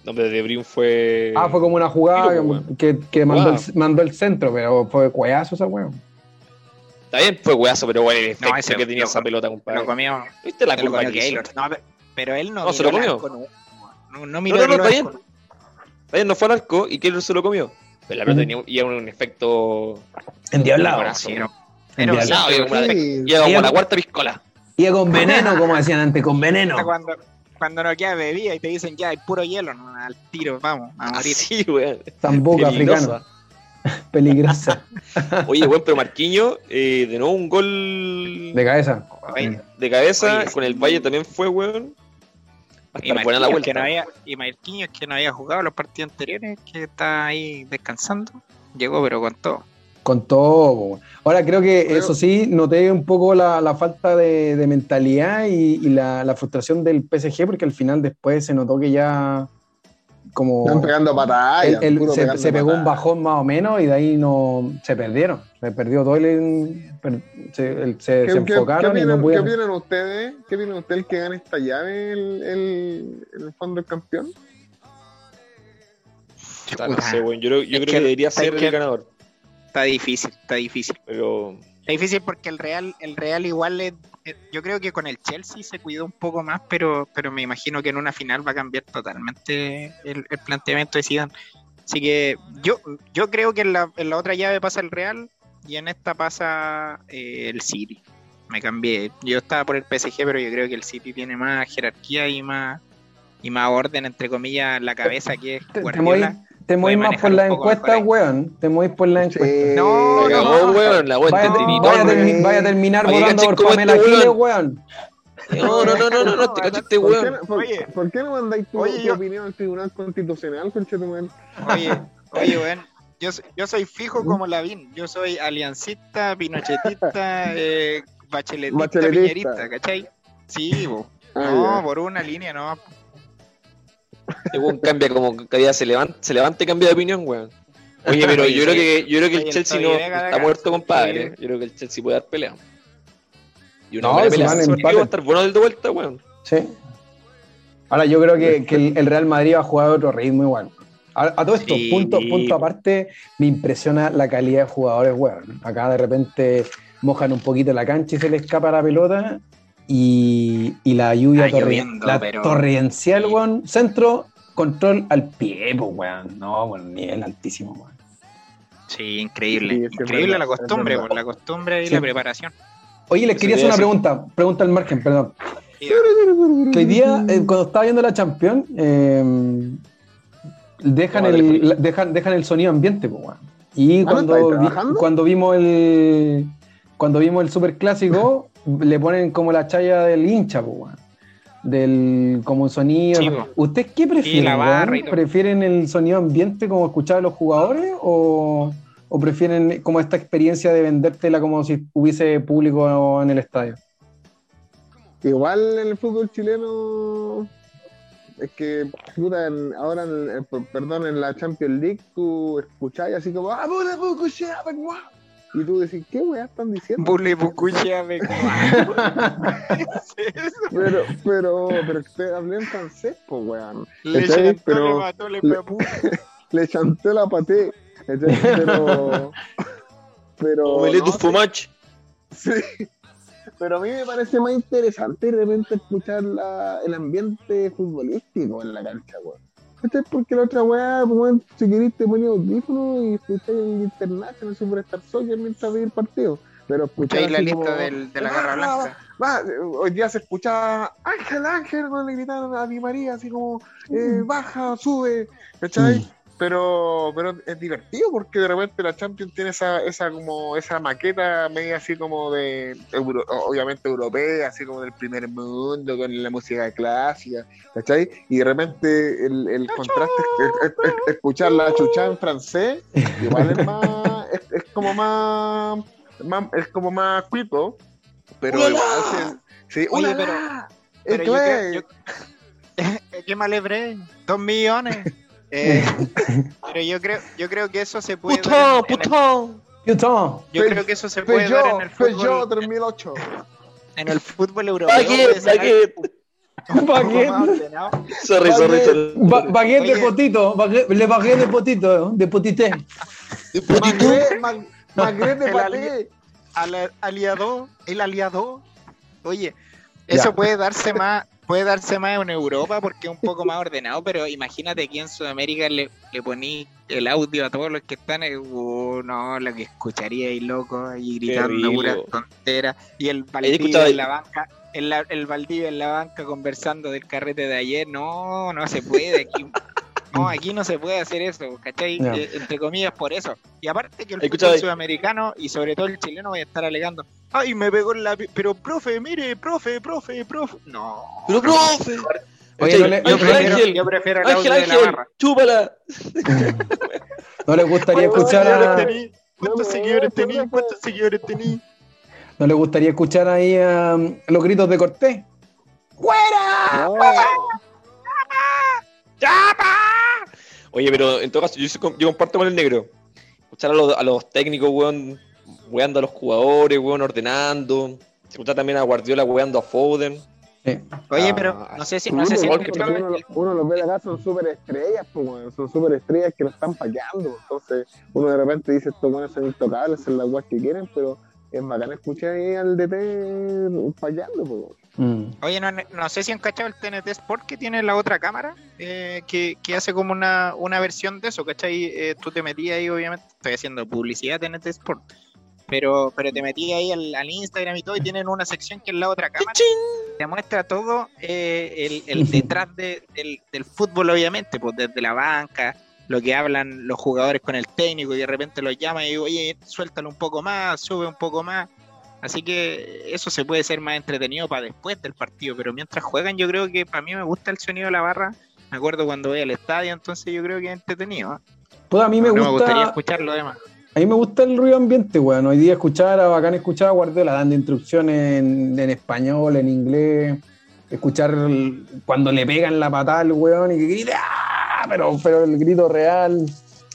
Speaker 3: No, pero De fue.
Speaker 1: Ah, fue como una jugada
Speaker 3: Tiro, pues,
Speaker 1: que, que mandó, el, mandó el centro, pero fue cueazo esa weón.
Speaker 3: Está bien, fue weazo, pero bueno, el efecto
Speaker 2: ese
Speaker 3: que tenía
Speaker 2: lo-
Speaker 3: esa pelota, compadre.
Speaker 2: Lo comió,
Speaker 3: ¿Viste la
Speaker 2: comió
Speaker 3: que hizo?
Speaker 2: No, pe- pero él no,
Speaker 3: No, se lo comió.
Speaker 2: arco, no, no, no miró
Speaker 3: No, no, no, está bien. Está bien, no fue al arco y Keylor se lo comió. Pero la pelota tenía y era un efecto.
Speaker 1: Endiablado.
Speaker 2: Sí,
Speaker 3: weón.
Speaker 2: Era
Speaker 3: como la-
Speaker 2: perfecto.
Speaker 3: Y era como
Speaker 1: Iba-
Speaker 3: la cuarta piscola.
Speaker 1: Y con veneno, como decían antes, con veneno.
Speaker 2: Cuando, cuando no queda bebida y te dicen ya hay puro hielo, no, al tiro, vamos, a morir.
Speaker 3: Así, weón.
Speaker 1: Zambuca
Speaker 3: Peligrosa.
Speaker 1: africano. Peligrosa.
Speaker 3: Oye, bueno, pero Marquinho, eh, de nuevo un gol
Speaker 1: De cabeza.
Speaker 2: Oye,
Speaker 3: de cabeza.
Speaker 2: Oye,
Speaker 3: con el. Valle también fue, weón.
Speaker 2: Y
Speaker 3: buena la vuelta.
Speaker 2: que no había, y Marquinhos que no había jugado los partidos anteriores, que está ahí descansando, llegó pero con todo.
Speaker 1: Con todo. Ahora creo que
Speaker 4: Pero-
Speaker 1: eso sí, noté un poco la, la falta de, de mentalidad y, y la, la frustración del PSG, porque al final después se notó que ya como
Speaker 4: Están pegando patadas.
Speaker 1: él- él se, se pegó un bajón más o menos y de ahí no se perdieron. Se perdió per- se, se-
Speaker 4: ¿Qué,
Speaker 1: se
Speaker 4: qué-
Speaker 1: enfocaron
Speaker 4: qué
Speaker 1: y no
Speaker 4: opinan, ¿Qué opinan ustedes? ¿Qué opinan ustedes que gane esta llave el, el, el fondo del campeón?
Speaker 3: Puta, no sé, weón. Yo, creo- yo
Speaker 2: Es
Speaker 3: creo que,
Speaker 2: que-
Speaker 3: debería ser
Speaker 2: que-
Speaker 3: el ganador.
Speaker 2: Está difícil, está difícil.
Speaker 3: Pero
Speaker 2: Está difícil porque el Real, el Real igual es- yo creo que con el Chelsea se cuidó un poco más, pero, pero me imagino que en una final va a cambiar totalmente el, el planteamiento de Zidane. Así que yo, yo creo que en la, en la otra llave pasa el Real y en esta pasa eh, el City. Me cambié. Yo estaba por el PSG, pero yo creo que el City tiene más jerarquía y más y más orden, entre comillas, en la cabeza que es Guardiola.
Speaker 1: Te movís más por encuestas,
Speaker 2: mejor
Speaker 1: weón. Te movís por las encuestas.
Speaker 2: No, no,
Speaker 3: weón, la weón
Speaker 1: Vaya, a termi-
Speaker 3: weón.
Speaker 1: vaya a terminar
Speaker 3: Oye,
Speaker 1: votando por Pamela
Speaker 3: este
Speaker 1: Giles,
Speaker 3: weón. No, no, no, no, no, no, te cacho
Speaker 4: ¿Por
Speaker 3: weón.
Speaker 4: qué, por,
Speaker 2: Oye.
Speaker 4: por qué no mandáis tu,
Speaker 2: Oye,
Speaker 4: tu
Speaker 2: yo-
Speaker 4: opinión al Tribunal Constitucional, conchetumal?
Speaker 2: Oye, oye, weón. Yo, soy- yo soy fijo como Lavín. Yo soy aliancista, pinochetista, eh, bacheletista,
Speaker 4: Bacheletista.
Speaker 2: piñerista, ¿cachai? Sí, bo.
Speaker 4: Ah,
Speaker 2: no, por una línea, no.
Speaker 3: Weón cambia como cada día se levanta, se levanta y cambia de opinión, weón. Oye, pero yo creo que yo creo que el
Speaker 2: el
Speaker 3: Chelsea no está muerto, compadre. Yo creo que el Chelsea puede dar pelea. Y una
Speaker 1: No,
Speaker 3: buena pelea.
Speaker 1: empate.
Speaker 3: va a estar bueno el de vuelta, weón.
Speaker 1: Sí. Ahora yo creo que, que el, el Real Madrid va a jugar a otro ritmo igual. A, a todo esto,
Speaker 2: Sí.
Speaker 1: punto, punto aparte, me impresiona la calidad de jugadores, weón. Acá de repente mojan un poquito la cancha y se le escapa la pelota. Y, y la lluvia
Speaker 2: Está
Speaker 1: torre-
Speaker 2: lloviendo,
Speaker 1: la
Speaker 2: pero-
Speaker 1: torrencial, weón. Centro, control al pie, pues, weón. No, bueno, nivel altísimo, weón.
Speaker 2: Sí, increíble.
Speaker 4: Sí,
Speaker 2: increíble
Speaker 4: verdad,
Speaker 2: la costumbre, por la costumbre y
Speaker 1: Sí.
Speaker 2: la preparación.
Speaker 1: Oye, les
Speaker 3: Eso
Speaker 1: quería hacer una pregunta. Pregunta al margen, perdón. Que hoy día, eh, cuando estaba viendo la Champions, eh, dejan, el, la- dejan, dejan el sonido ambiente, pues, weón. Y
Speaker 4: Ah, ¿no
Speaker 1: cuando, vi- cuando vimos el cuando vimos el super clásico, le ponen como la chaya del hincha, pues, weón. Del como un sonido.
Speaker 2: Sí.
Speaker 1: ¿Ustedes qué prefieren?
Speaker 2: la barra
Speaker 1: weón?
Speaker 2: y todo.
Speaker 1: ¿Prefieren el sonido ambiente como escuchar a los jugadores o, o prefieren como esta experiencia de vendértela como si hubiese público en el estadio?
Speaker 4: Igual en el fútbol chileno es que en- ahora en, en- per- perdón en la Champions League tú escuchás así como ah puta, puta, escuchá, pues, guau". Y tú decís qué weá están diciendo
Speaker 2: Bule bucuya, me-
Speaker 4: pero pero pero que hablé en francés pues weón
Speaker 2: Le
Speaker 4: Pero-
Speaker 2: le mató, le
Speaker 4: le-
Speaker 2: pegó.
Speaker 4: le chanté la paté pero pero no
Speaker 3: du
Speaker 4: sé,
Speaker 3: fromage.
Speaker 4: Sí. Pero a mí me parece más interesante de repente escuchar la, el ambiente futbolístico en la cancha, weón. ¿Cachai? Porque la otra weá, pues, si querés te ponía audífono y escucháis el International Superstar Soccer mientras veis el partido. Pero escuchar
Speaker 2: Ahí la lista
Speaker 4: como,
Speaker 2: del- de la
Speaker 4: "Ah,
Speaker 2: Garra Blanca.
Speaker 4: va", hoy día se escuchaba Ángel, Ángel, cuando le gritaron a Di María, así como, eh, baja, sube, ¿cachai?
Speaker 1: Mm.
Speaker 4: Pero, pero es divertido porque de repente la Champions tiene esa, esa como esa maqueta media así como de euro- obviamente europea, así como del primer mundo, con la música clásica, ¿cachai? Y de repente el, el contraste es, es- es- escuchar la chucha en francés, igual es más, es, como más, más- es como más cuico, pero
Speaker 3: ¡Ulala!
Speaker 4: igual se, sí,
Speaker 2: Oye, pero- Pero yo creo, yo- ¿Qué hebré? Dos millones. Eh, pero yo creo, yo creo que eso se puede dar
Speaker 3: Putón,
Speaker 2: en, en el,
Speaker 3: putón.
Speaker 2: Yo creo que eso se puede dar en
Speaker 4: Peugeot,
Speaker 2: el
Speaker 4: Peugeot
Speaker 2: fútbol,
Speaker 4: 3008.
Speaker 2: en el fútbol europeo.
Speaker 3: Baguette, baguette.
Speaker 1: Baguette.
Speaker 2: ordenado.
Speaker 3: Sorry, sorry, sorry.
Speaker 1: Ba- baguette de potito, baguette, le baguette de potito, de potité.
Speaker 4: Magret, mag- Magret de paté.
Speaker 2: Al- aliado, el aliado. Oye, eso
Speaker 1: Ya.
Speaker 2: puede darse más, puede darse más en Europa porque es un poco más ordenado, pero imagínate aquí en Sudamérica le, le poní el audio a todos los que están, uh, no, lo que escucharía ahí loco, ahí gritando puras tonteras, y el Valdivia en la banca, el, el Valdivia en la banca conversando del carrete de ayer, no, no se puede aquí. No, aquí no se puede hacer eso, ¿cachai? Eh, entre comillas por eso. Y aparte que el
Speaker 3: Escuchaba
Speaker 2: fútbol
Speaker 3: ahí.
Speaker 2: sudamericano y sobre todo el chileno voy a estar alegando. Ay, me pegó en la... Pero, profe, mire, profe, profe, profe. No.
Speaker 3: Pero, profe.
Speaker 1: Oye, no le-
Speaker 2: Yo
Speaker 3: Ángel,
Speaker 2: prefiero,
Speaker 3: Ángel.
Speaker 2: yo prefiero el
Speaker 3: Ángel,
Speaker 2: audio de la
Speaker 3: Ángel,
Speaker 2: barra.
Speaker 3: chúpala.
Speaker 1: ¿No les gustaría
Speaker 2: ¿Cuántos
Speaker 1: escuchar a,
Speaker 2: tení? ¿Cuántos seguidores tení? ¿Cuántos seguidores tení?
Speaker 1: no les gustaría escuchar ahí a um, los gritos de Cortés? ¡Fuera!
Speaker 4: No,
Speaker 2: ¡Chapa!
Speaker 3: Oye, pero en todo caso, yo, soy- yo comparto con el negro. Escuchar a los, a los técnicos, weón, weando a los jugadores, weón, ordenando. Escuchar también a Guardiola weando a Foden.
Speaker 1: Sí.
Speaker 2: Oye,
Speaker 3: Ah,
Speaker 2: pero no sé si,
Speaker 3: uno
Speaker 2: no sé si
Speaker 5: uno, uno los ve acá, son súper estrellas, pues, weón, son súper estrellas que lo están paqueando. Entonces, uno de repente dice, estos buenos son intocables, hacen las guas que quieren, pero es bacán escuchar ahí al DT paqueando, pues.
Speaker 1: Mm.
Speaker 2: Oye, no, no sé si han cachado el TNT Sport que tiene la otra cámara, eh, que, que hace como una, una versión de eso, ¿cachai? Eh, tú te metías ahí, obviamente, estoy haciendo publicidad TNT Sport, pero, pero te metías ahí al, al Instagram y todo, y tienen una sección que es la otra cámara, te muestra todo eh, el, el detrás de- del, del fútbol, obviamente, pues desde la banca, lo que hablan los jugadores con el técnico, y de repente los llama y digo, oye, suéltalo un poco más, sube un poco más. Así que eso se puede ser más entretenido para después del partido, pero mientras juegan yo creo que para mí me gusta el sonido de la barra. Me acuerdo cuando voy al estadio, entonces yo creo que es entretenido. ¿eh?
Speaker 1: Pues a mí me
Speaker 2: no me gustaría
Speaker 1: gusta,
Speaker 2: escuchar lo demás.
Speaker 1: a mí me gusta el ruido ambiente, weón. Hoy día escuchar a bacán escuchar a Guardiola dando instrucciones en, en español, en inglés, escuchar el- cuando le pegan la patada al weón y que grita, ¡ah! pero, pero el grito real,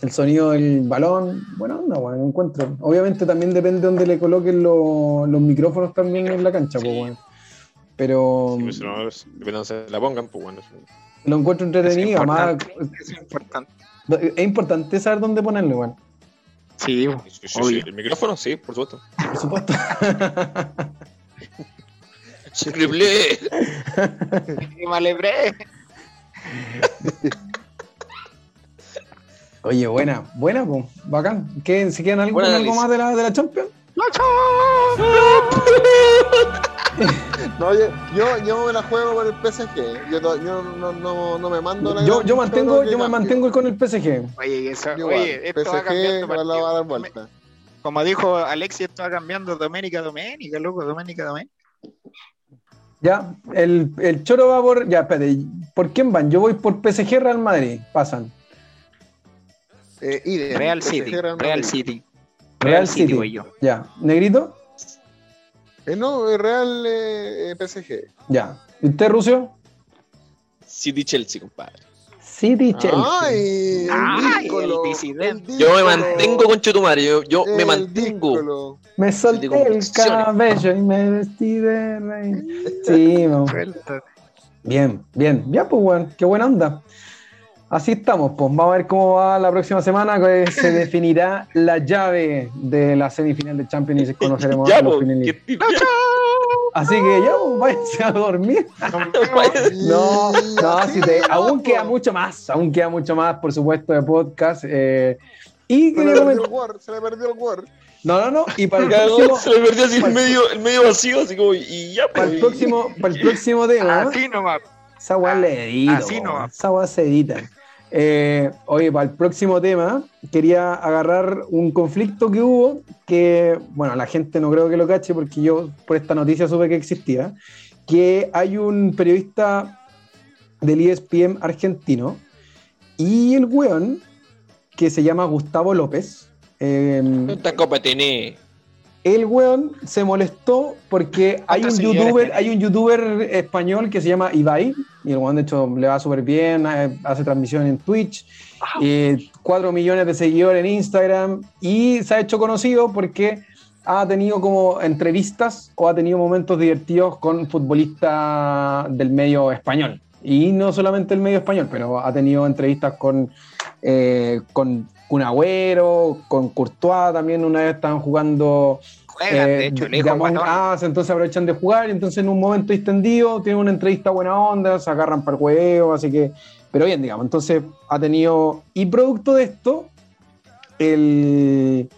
Speaker 1: el sonido del balón, bueno, no, bueno, encuentro. Obviamente también depende de donde le coloquen lo- los micrófonos también en la cancha, pues, weón. Pero
Speaker 3: Sí, pues, no, depende de donde se la pongan, pues bueno.
Speaker 1: lo encuentro
Speaker 2: Es
Speaker 1: entretenido, además
Speaker 2: importante, es importante.
Speaker 1: es importante saber dónde ponerlo, weón.
Speaker 2: Sí,
Speaker 3: Sí, sí, sí,
Speaker 2: Obvio.
Speaker 3: El micrófono, sí, por supuesto.
Speaker 1: Por supuesto.
Speaker 3: Triple.
Speaker 2: vale, bre.
Speaker 1: Oye, buena, buena, pues, bacán. ¿Qué, ¿Se quedan algo, con algo más de la, de la Champions?
Speaker 4: No, yo, yo, yo me la juego por el PSG. Yo, yo no, no, no me mando la
Speaker 1: Yo, yo mantengo, yo me mantengo con el PSG.
Speaker 2: Oye, eso,
Speaker 4: Yo
Speaker 2: oye, esto va
Speaker 4: PSG
Speaker 2: cambiando.
Speaker 4: no la va a dar vuelta.
Speaker 2: Como dijo Alexis, esto va cambiando Doménica, Doménica, loco, Doménica, Doménica.
Speaker 1: Ya, el, el choro va por. Ya, espérate, ¿por quién van? Yo voy por PSG Real Madrid. Pasan.
Speaker 4: Eh,
Speaker 2: Real City,
Speaker 4: Real
Speaker 2: Real. City.
Speaker 1: Real City.
Speaker 2: voy yo.
Speaker 1: Ya. ¿Negrito?
Speaker 4: Eh, no, eh, Real eh, eh, PSG.
Speaker 1: Ya. ¿Y usted, Rucio?
Speaker 3: City Chelsea, compadre.
Speaker 1: City Chelsea.
Speaker 4: Ay, el
Speaker 2: Ay, el disidente.
Speaker 4: el
Speaker 3: Yo me mantengo con Chetumare, yo, yo me mantengo.
Speaker 1: Me solté el cabello y me vestí de rey. Sí.
Speaker 2: Suelta.
Speaker 1: Bien, bien. Ya, pues, weón. Qué buena onda. Así estamos, pues. Vamos a ver cómo va la próxima semana, que se definirá la llave de la semifinal de Champions y se conoceremos
Speaker 3: Ya,
Speaker 1: a los
Speaker 3: po,
Speaker 1: finalistas. Así que ya, pues, váyanse a dormir. No, no, si te, aún queda mucho más, aún queda mucho más, por supuesto, de podcast. eh, y
Speaker 4: Se le perdió el Word, se le perdió el Word.
Speaker 1: no, no, no, y para el
Speaker 3: Cagó,
Speaker 1: próximo,
Speaker 3: se le perdió así el medio, el medio vacío, así como, y ya,
Speaker 1: para el
Speaker 3: pues.
Speaker 1: próximo, para el próximo tema,
Speaker 2: Así nomás.
Speaker 1: esa weá le edito,
Speaker 2: Así
Speaker 1: po,
Speaker 2: no.
Speaker 1: esa weá se edita. Eh, oye, para el próximo tema, quería agarrar un conflicto que hubo, que, bueno, la gente no creo que lo cache porque yo por esta noticia supe que existía, que hay un periodista del ESPN argentino y el weón, que se llama Gustavo López, eh,
Speaker 3: ¿Cuántas copas tenés?
Speaker 1: El weón se molestó porque hay un
Speaker 2: ¿Cuántos seguidores
Speaker 1: youtuber,
Speaker 2: tiene?
Speaker 1: hay un youtuber español que se llama Ibai, y el weón de hecho le va súper bien, hace transmisión en Twitch, eh, 4 millones de seguidores en Instagram, y se ha hecho conocido porque ha tenido como entrevistas o ha tenido momentos divertidos con futbolistas del medio español. Y no solamente el medio español, pero ha tenido entrevistas con, eh, con Kun Agüero, con Courtois también. Una vez estaban jugando
Speaker 2: Juegan,
Speaker 1: eh,
Speaker 2: de hecho,
Speaker 1: Among
Speaker 2: guatón.
Speaker 1: Us, entonces aprovechan de jugar, y entonces en un momento extendido tienen una entrevista buena onda, se agarran para el juego, así que, pero bien, digamos, entonces ha tenido, y producto de esto, el,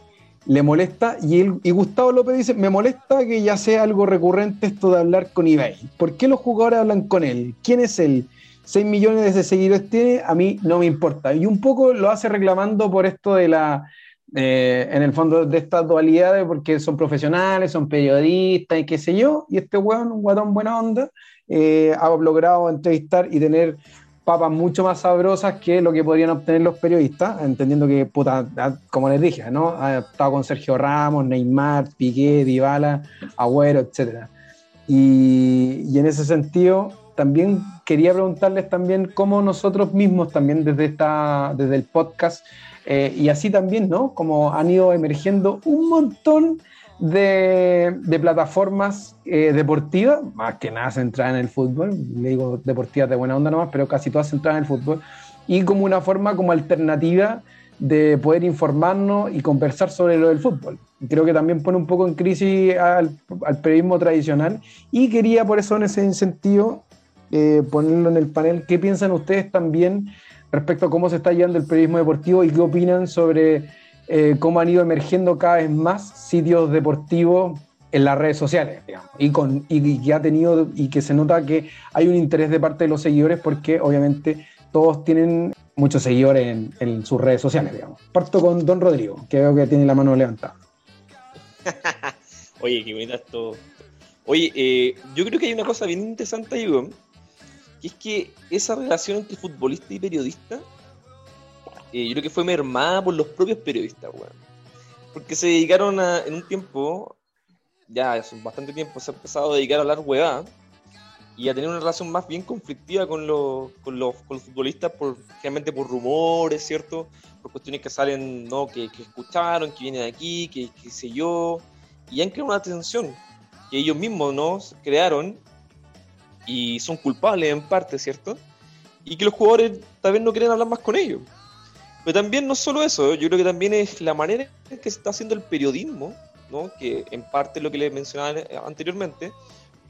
Speaker 1: le molesta, y, y Gustavo López dice, me molesta que ya sea algo recurrente esto de hablar con eBay. ¿Por qué los jugadores hablan con él? ¿Quién es él? 6 millones de seguidores tiene, a mí no me importa. Y un poco lo hace reclamando por esto de la, eh, en el fondo, de estas dualidades, porque son profesionales, son periodistas y qué sé yo. Y este weón, un guatón buena onda, eh, ha logrado entrevistar y tener papas mucho más sabrosas que lo que podrían obtener los periodistas, entendiendo que, puta, ah, como les dije, ¿no? Ha estado con Sergio Ramos, Neymar, Piqué, Dybala, Agüero, etcétera. Y, y en ese sentido, también quería preguntarles también cómo nosotros mismos también desde, esta, desde el podcast eh, y así también, ¿no? Como han ido emergiendo un montón de, de plataformas eh, deportivas, más que nada centradas en el fútbol, le digo deportivas de buena onda nomás, pero casi todas centradas en el fútbol, y como una forma como alternativa de poder informarnos y conversar sobre lo del fútbol. Creo que también pone un poco en crisis al, al periodismo tradicional y quería por eso en ese sentido eh, ponerlo en el panel. ¿Qué piensan ustedes también respecto a cómo se está llevando el periodismo deportivo y qué opinan sobre eh, cómo han ido emergiendo cada vez más sitios deportivos en las redes sociales, digamos, y, con, y, que ha tenido y que se nota que hay un interés de parte de los seguidores porque obviamente todos tienen muchos seguidores en, sus redes sociales, digamos. Parto con Don Rodrigo, que veo que tiene la mano levantada.
Speaker 3: Oye, qué bonita esto. Oye, eh, yo creo que hay una cosa bien interesante ahí, que es que esa relación entre futbolista y periodista, eh, yo creo que fue mermada por los propios periodistas, weón. Porque se dedicaron en un tiempo, ya hace bastante tiempo, se ha empezado a dedicar a hablar huevada y a tener una relación más bien conflictiva con los, con los, con los futbolistas, por, generalmente por rumores, ¿cierto? Por cuestiones que salen, ¿no? Que, escucharon, que vienen aquí, que, que sé yo, y han creado una tensión que ellos mismos ¿no? crearon y son culpables en parte, ¿cierto? Y que los jugadores tal vez no quieren hablar más con ellos. Pero también no solo eso, yo creo que también es la manera en que se está haciendo el periodismo, ¿no? que en parte es lo que les mencionaba anteriormente,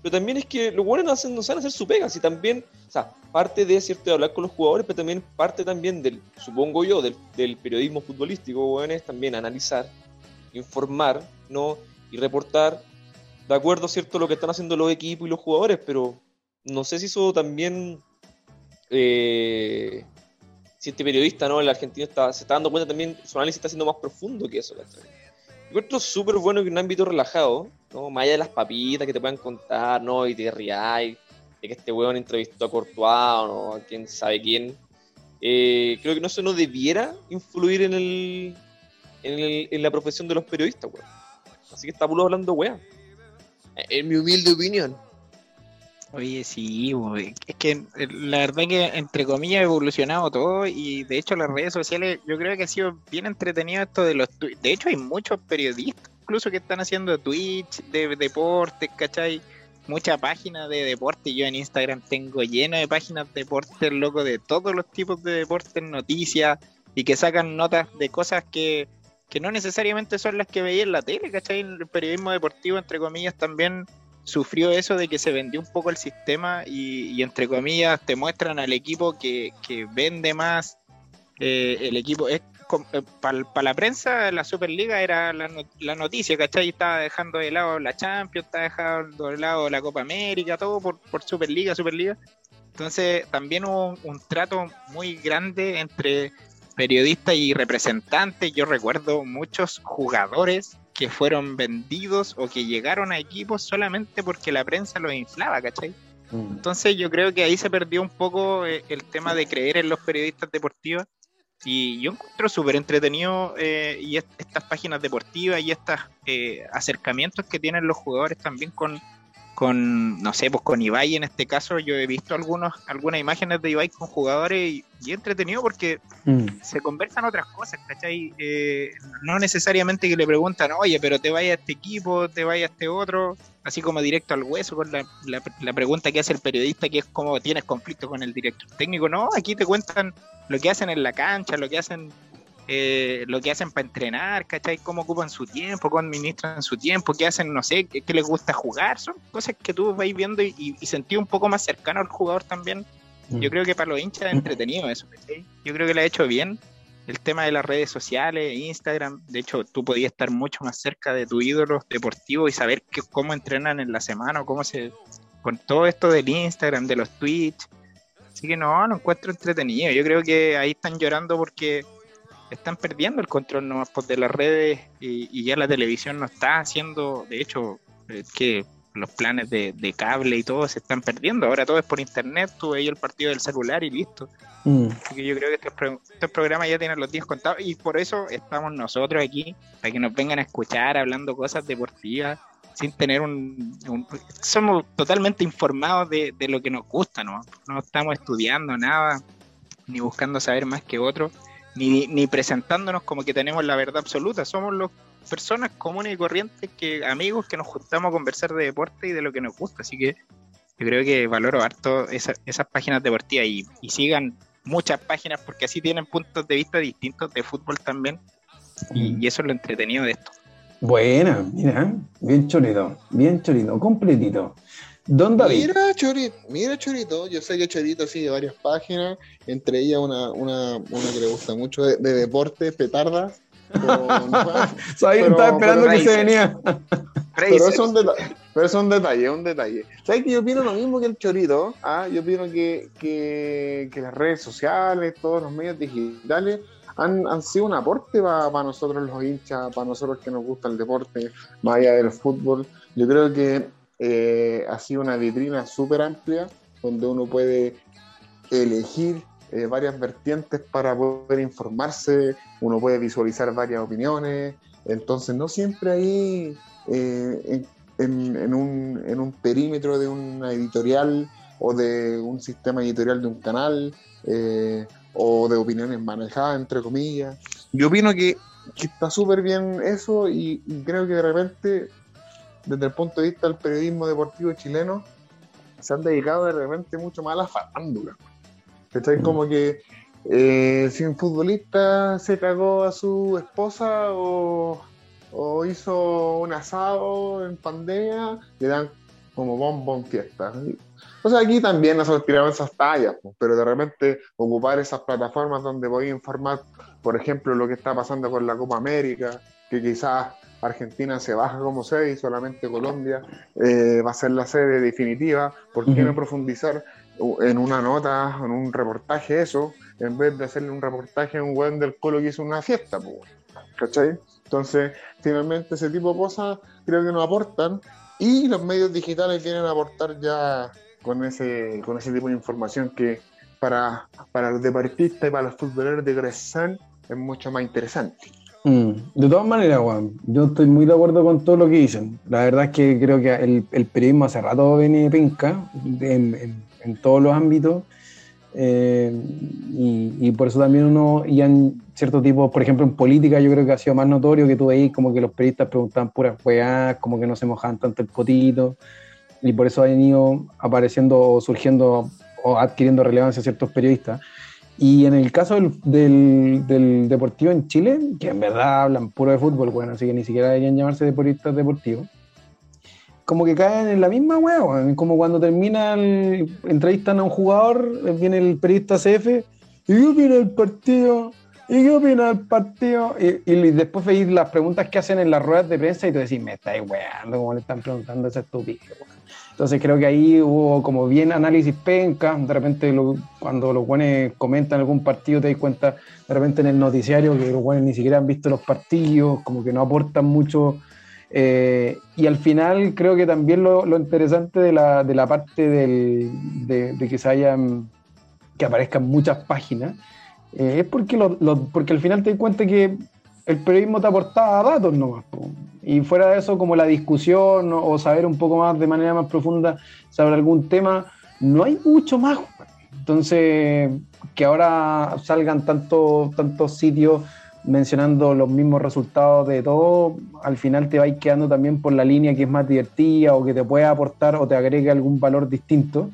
Speaker 3: pero también es que los jugadores no, hacen, no saben hacer su pega, y también, o sea, parte de cierto de hablar con los jugadores, pero también parte también del, supongo yo, del, del periodismo futbolístico, bueno, es también analizar, informar, ¿no? y reportar de acuerdo, ¿cierto?, lo que están haciendo los equipos y los jugadores, pero no sé si eso también, eh, si este periodista, ¿no?, el argentino está, se está dando cuenta también, su análisis está siendo más profundo que eso, ¿cachai? Encuentro súper bueno que en un ámbito relajado, ¿no? Más allá de las papitas que te puedan contar, ¿no? Y te rías de que este weón entrevistó a Courtois, ¿no? A quién sabe quién. Eh, creo que no eso no debiera influir en el, en, el, en la profesión de los periodistas, weón. Así que está puro hablando weón. En mi humilde opinión.
Speaker 2: Oye, sí, es que eh, la verdad que entre comillas ha evolucionado todo y de hecho las redes sociales yo creo que ha sido bien entretenido esto de los tweets. De hecho hay muchos periodistas incluso que están haciendo Twitch de deportes, ¿cachai? Muchas páginas de deporte. Yo en Instagram tengo lleno de páginas de deportes, loco, de todos los tipos de deportes, noticias y que sacan notas de cosas que, que no necesariamente son las que veía en la tele, ¿cachai? El periodismo deportivo, entre comillas, también sufrió eso de que se vendió un poco el sistema y, entre comillas te muestran al equipo que, que vende más. Eh, el equipo es para la prensa la Superliga era la, la, noticia, ¿cachai? Estaba dejando de lado la Champions, estaba dejando de lado la Copa América, todo por, por Superliga, Superliga. Entonces también hubo un, un trato muy grande entre periodistas y representantes. Yo recuerdo muchos jugadores que fueron vendidos o que llegaron a equipos solamente porque la prensa los inflaba, ¿cachai?
Speaker 1: Mm.
Speaker 2: Entonces yo creo que ahí se perdió un poco eh, el tema de creer en los periodistas deportivos y yo encuentro súper entretenido eh, y est estas páginas deportivas y estos eh, acercamientos que tienen los jugadores también con, con, no sé, pues con Ibai en este caso, yo he visto algunos, algunas imágenes de Ibai con jugadores y, y entretenido porque
Speaker 1: Mm.
Speaker 2: se conversan otras cosas, ¿cachai? Eh, no necesariamente que le preguntan, oye, pero te vaya a este equipo, te vaya a este otro, así como directo al hueso con la, la, la pregunta que hace el periodista, que es como tienes conflicto con el director técnico. No, aquí te cuentan lo que hacen en la cancha, lo que hacen eh, lo que hacen para entrenar, ¿cachai? Cómo ocupan su tiempo, cómo administran su tiempo, qué hacen, no sé, qué, qué les gusta jugar. Son cosas que tú vais viendo y, y, y sentí un poco más cercano al jugador también. Yo creo que para los hinchas es entretenido eso, ¿cachai? Yo creo que lo ha hecho bien. El tema de las redes sociales, Instagram, de hecho, tú podías estar mucho más cerca de tu ídolo deportivo y saber que, cómo entrenan en la semana o cómo se. con todo esto del Instagram, de los Twitch. Así que no, lo encuentro entretenido. Yo creo que ahí están llorando porque están perdiendo el control nomás pues, de las redes y, y, ya la televisión no está haciendo, de hecho, eh, que los planes de, de, cable y todo se están perdiendo. Ahora todo es por internet, tú veis el partido del celular y listo.
Speaker 1: Mm.
Speaker 2: Así que yo creo que estos, pro, estos, programas ya tienen los días contados y por eso estamos nosotros aquí, para que nos vengan a escuchar hablando cosas deportivas sin tener un, un- somos totalmente informados de, de lo que nos gusta, ¿no? No estamos estudiando nada, ni buscando saber más que otros, ni, ni presentándonos como que tenemos la verdad absoluta. Somos los personas comunes y corrientes que amigos que nos juntamos a conversar de deporte y de lo que nos gusta. Así que yo creo que valoro harto esa- esas páginas deportivas y, y sigan muchas páginas porque así tienen puntos de vista distintos de fútbol también. Y, y eso es lo entretenido de esto.
Speaker 1: Buena, mira, bien chorito, bien chorito, completito. Don David,
Speaker 4: Mira, Chorito, mira, Chorito. Yo sé que Chorito sigue varias páginas, entre ellas una, una, una que le gusta mucho de, de deporte, petardas. con-
Speaker 1: sabía,
Speaker 4: pero-
Speaker 1: estaba esperando
Speaker 4: pero
Speaker 1: que se venía.
Speaker 4: pero, eso es un detalle, pero eso es un detalle, es un detalle. ¿Sabes que yo opino lo mismo que el Chorito? Ah, yo opino que, que, que las redes sociales, todos los medios digitales han, han sido un aporte para nosotros los hinchas, para nosotros que nos gusta el deporte, más allá del fútbol. Yo creo que eh, ha sido una vitrina súper amplia donde uno puede elegir eh, varias vertientes para poder informarse, uno puede visualizar varias opiniones, entonces no siempre ahí eh, en, un, en un perímetro de una editorial o de un sistema editorial de un canal eh, o de opiniones manejadas, entre comillas. Yo opino que, que está súper bien eso y, y creo que de repente, desde el punto de vista del periodismo deportivo chileno, se han dedicado de repente mucho más a la farándula. ¿Cachai?
Speaker 1: Mm.
Speaker 4: Como que eh, si un futbolista se cagó a su esposa o, o hizo un asado en pandemia, le dan como bombón fiesta. O sea, aquí también nosotros tiramos esas tallas, pero de repente ocupar esas plataformas donde voy a informar, por ejemplo, lo que está pasando con la Copa América, que quizás Argentina se baja como sede y solamente Colombia eh, va a ser la sede definitiva. ¿Por qué no profundizar en una nota, en un reportaje eso, en vez de hacerle un reportaje a un weón del colo que hizo una fiesta, pues, ¿cachai? Entonces, finalmente ese tipo de cosas creo que nos aportan y los medios digitales quieren aportar ya con ese, con ese tipo de información que para, para los deportistas y para los futboleros de Gressán es mucho más interesante.
Speaker 1: Mm, De todas maneras, Juan, yo estoy muy de acuerdo con todo lo que dicen. La verdad es que creo que el, periodismo hace rato viene penca en, todos los ámbitos. eh, y, y por eso también uno, y en cierto tipo, por ejemplo, en política, yo creo que ha sido más notorio que tú veis como que los periodistas preguntaban puras weas, como que no se mojaban tanto el potito. Y por eso han ido apareciendo o surgiendo o adquiriendo relevancia ciertos periodistas. Y en el caso del, del- deportivo en Chile, que en verdad hablan puro de fútbol, bueno, así que ni siquiera deberían llamarse deportistas deportivos, como que caen en la misma hueá, como cuando termina el, entrevistan a un jugador, eh, viene el periodista CF, ¿y qué opina del partido? ¿Y qué opina del partido? Y, y después veis las preguntas que hacen en las ruedas de prensa y tú decís, me estáis weando, como le están preguntando esa estupidez. Entonces creo que ahí hubo como bien análisis penca, de repente lo- cuando los buenos comentan algún partido te das cuenta de repente en el noticiario que los buenos ni siquiera han visto los partidos, como que no aportan mucho. eh, y al final creo que también lo, lo interesante de la, de la parte del- de, de que se hayan, que aparezcan muchas páginas, eh, es porque, lo- porque al final te das cuenta que el periodismo te aportaba datos nomás. Y fuera de eso, como la discusión o, saber un poco más de manera más profunda sobre algún tema, no hay mucho más. Entonces, que ahora salgan tanto, tantos sitios mencionando los mismos resultados de todo, al final te vais quedando también por la línea que es más divertida o que te puede aportar o te agregue algún valor distinto.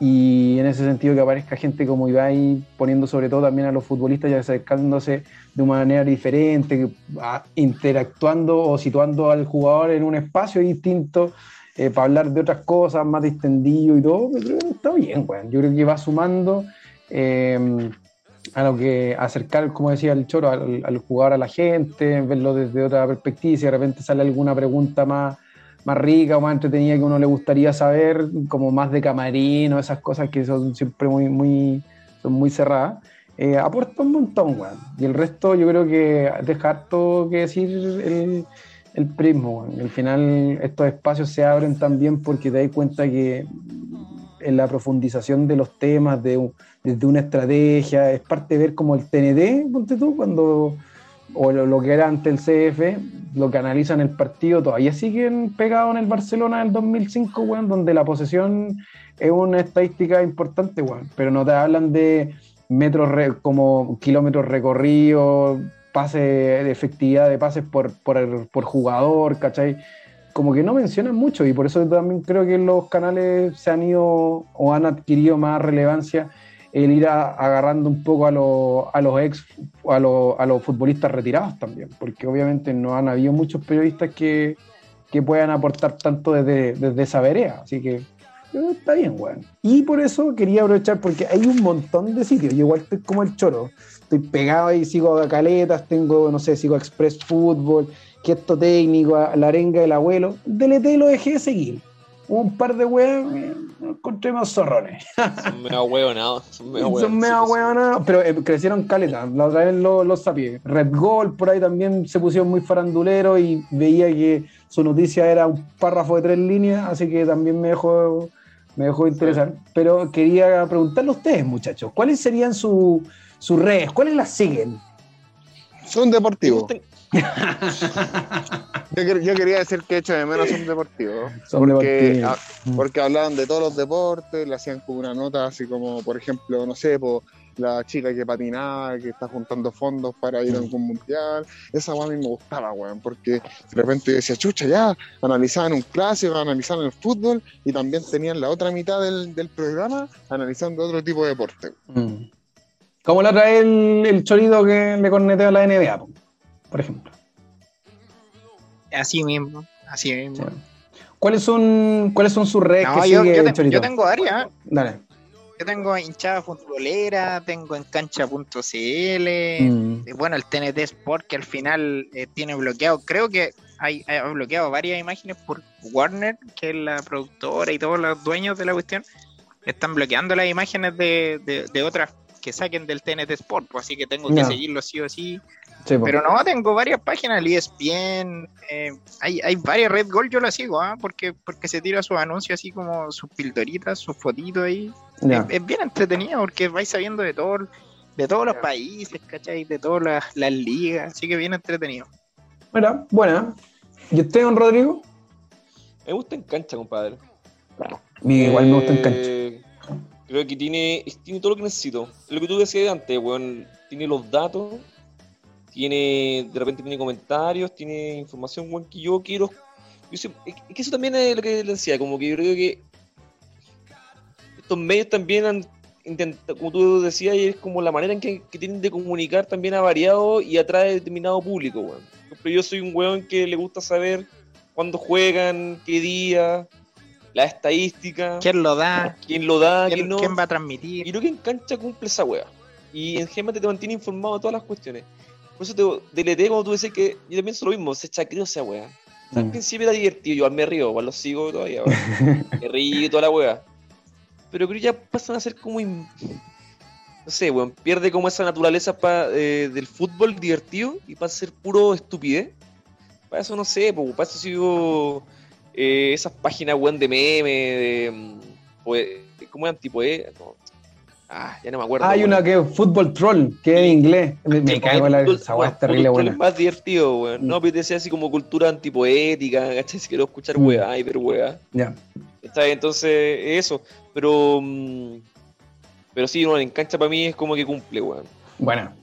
Speaker 1: Y en ese sentido que aparezca gente como Ibai poniendo sobre todo también a los futbolistas y acercándose de una manera diferente, interactuando o situando al jugador en un espacio distinto eh, para hablar de otras cosas, más distendido y todo, yo creo que está bien, weón. Yo creo que va sumando eh, a lo que acercar, como decía el Choro, al, al jugador a la gente, verlo desde otra perspectiva, si de repente sale alguna pregunta más, más rica o más entretenida que uno le gustaría saber, como más de camarín o esas cosas que son siempre muy, muy, son muy cerradas, eh, aporta un montón, weón. Y el resto yo creo que deja harto que decir el, el prismo, weón. Al final estos espacios se abren también porque te das cuenta que en la profundización de los temas, de, desde una estrategia, es parte de ver como el TNT, ponte tú, cuando o lo, que era ante el CF, lo que analizan el partido, todavía siguen pegados en el Barcelona del 2005, weón, donde la posesión es una estadística importante, weón, pero no te hablan de metros como kilómetros recorridos, pase de efectividad de pases por, por, por jugador, ¿cachai? Como que no mencionan mucho y por eso también creo que los canales se han ido o han adquirido más relevancia el ir agarrando un poco a, los a los ex, a, a los futbolistas retirados también, porque obviamente no han habido muchos periodistas que, que puedan aportar tanto desde, desde esa vereda, así que está bien, weón. Y por eso quería aprovechar, porque hay un montón de sitios, yo igual estoy como el choro, estoy pegado ahí, sigo a Caletas, tengo, no sé, sigo a Express Fútbol, Gesto Técnico, a La Arenga del Abuelo, DLT lo dejé de seguir. Un par de weas, encontré más zorrones.
Speaker 3: Son medio hueonados. Son medio
Speaker 1: Son
Speaker 3: hueonados.
Speaker 1: hueonadas, pero eh, crecieron caleta. La otra vez los lo sapié. Red Gold por ahí también se pusieron muy farandulero y veía que su noticia era un párrafo de tres líneas, así que también me dejó, me dejó interesar. Pero quería preguntarle a ustedes, muchachos, ¿cuáles serían su- sus redes? ¿Cuáles las siguen?
Speaker 4: Son
Speaker 3: ¿Te
Speaker 4: deportivos. Yo, quer- yo quería decir que echo de menos un deportivo.
Speaker 1: Son
Speaker 4: Porque,
Speaker 1: deportivos.
Speaker 4: ah, porque hablaban de todos los deportes, le hacían como una nota así como, por ejemplo, no sé, po, la chica que patinaba, que está juntando fondos para ir a algún mundial. Esa weá a mí me gustaba, weón, porque de repente yo decía, chucha, ya, analizaban un clásico, analizaban el fútbol y también tenían la otra mitad del, del programa analizando otro tipo de deporte.
Speaker 1: Mm. Como la trae el, el chorito que le cornetea a la NBA, po, por ejemplo.
Speaker 2: Así mismo, así mismo.
Speaker 1: ¿Cuáles son, ¿Cuáles son sus redes
Speaker 2: No,
Speaker 1: que
Speaker 2: yo,
Speaker 1: sigue
Speaker 2: yo te- tengo varias.
Speaker 1: Dale.
Speaker 2: Yo tengo hinchada futbolera, tengo en cancha.cl.
Speaker 1: Mm.
Speaker 2: Bueno, el TNT Sport que al final eh, tiene bloqueado. Creo que hay, ha bloqueado varias imágenes por Warner, que es la productora y todos los dueños de la cuestión. Están bloqueando las imágenes de, de- de otras que saquen del TNT Sport, pues, así que tengo que seguirlo sí o sí.
Speaker 1: Sí, po.
Speaker 2: Pero no, tengo varias páginas, el ESPN, eh, hay, hay varias Red Gold, yo la sigo, ¿ah? porque, porque se tira sus anuncios así como sus pildoritas, sus fotitos ahí. Es, es bien entretenido porque vais sabiendo de todo, de todos los países, ¿cachai? De todas las, las ligas, así que bien entretenido.
Speaker 1: Mira, buena. ¿Y usted, don Rodrigo?
Speaker 3: Me gusta en cancha, compadre.
Speaker 1: Mi- igual me gusta en cancha.
Speaker 3: Creo que tiene, tiene todo lo que necesito. Lo que tú decías antes, weón. Tiene los datos, tiene, de repente tiene comentarios, tiene información, weón, que yo quiero. yo es que eso también es lo que le decía, como que yo creo que estos medios también han intentado, como tú decías, es como la manera en que, que tienen de comunicar también ha variado y atrae determinado público, weón. Ejemplo, yo soy un weón que le gusta saber cuándo juegan, qué día, la estadística,
Speaker 2: ¿Quién lo da?
Speaker 3: quién lo da,
Speaker 2: ¿Quién,
Speaker 3: quién no.
Speaker 2: quién va a
Speaker 3: Y
Speaker 2: transmitir?
Speaker 3: creo que en cancha cumple esa wea. Y en Gema te mantiene informado de todas las cuestiones. Por eso te DLT, como tú decías, que yo también soy lo mismo, se chacreó esa wea. O sea, Al
Speaker 1: Mm.
Speaker 3: principio era divertido, yo me río, igual lo sigo todavía, me río y toda la wea. Pero creo que ya pasan a ser como. in- No sé, weón, pierde como esa naturaleza pa- eh, del fútbol divertido y pasa a ser puro estupidez. Para eso no sé, po, para eso sigo eh, esas páginas, weón, de meme, de. mm, poe- ¿Cómo eran? Tipo, eh? No. Ah, ya no me acuerdo.
Speaker 1: Ah, hay
Speaker 3: weón.
Speaker 1: una que es fútbol troll, que es en inglés. Me, me en la esa weá es
Speaker 3: bueno,
Speaker 1: terrible buena.
Speaker 3: Es más divertido, weón.
Speaker 1: Mm.
Speaker 3: No, pero te decía así como cultura antipoética, ¿cachai? Si quiero escuchar
Speaker 1: Mm.
Speaker 3: weá, ver weá.
Speaker 1: Ya.
Speaker 3: Entonces, eso. Pero. pero sí, no, en cancha para mí es como que cumple, weón.
Speaker 1: Buena.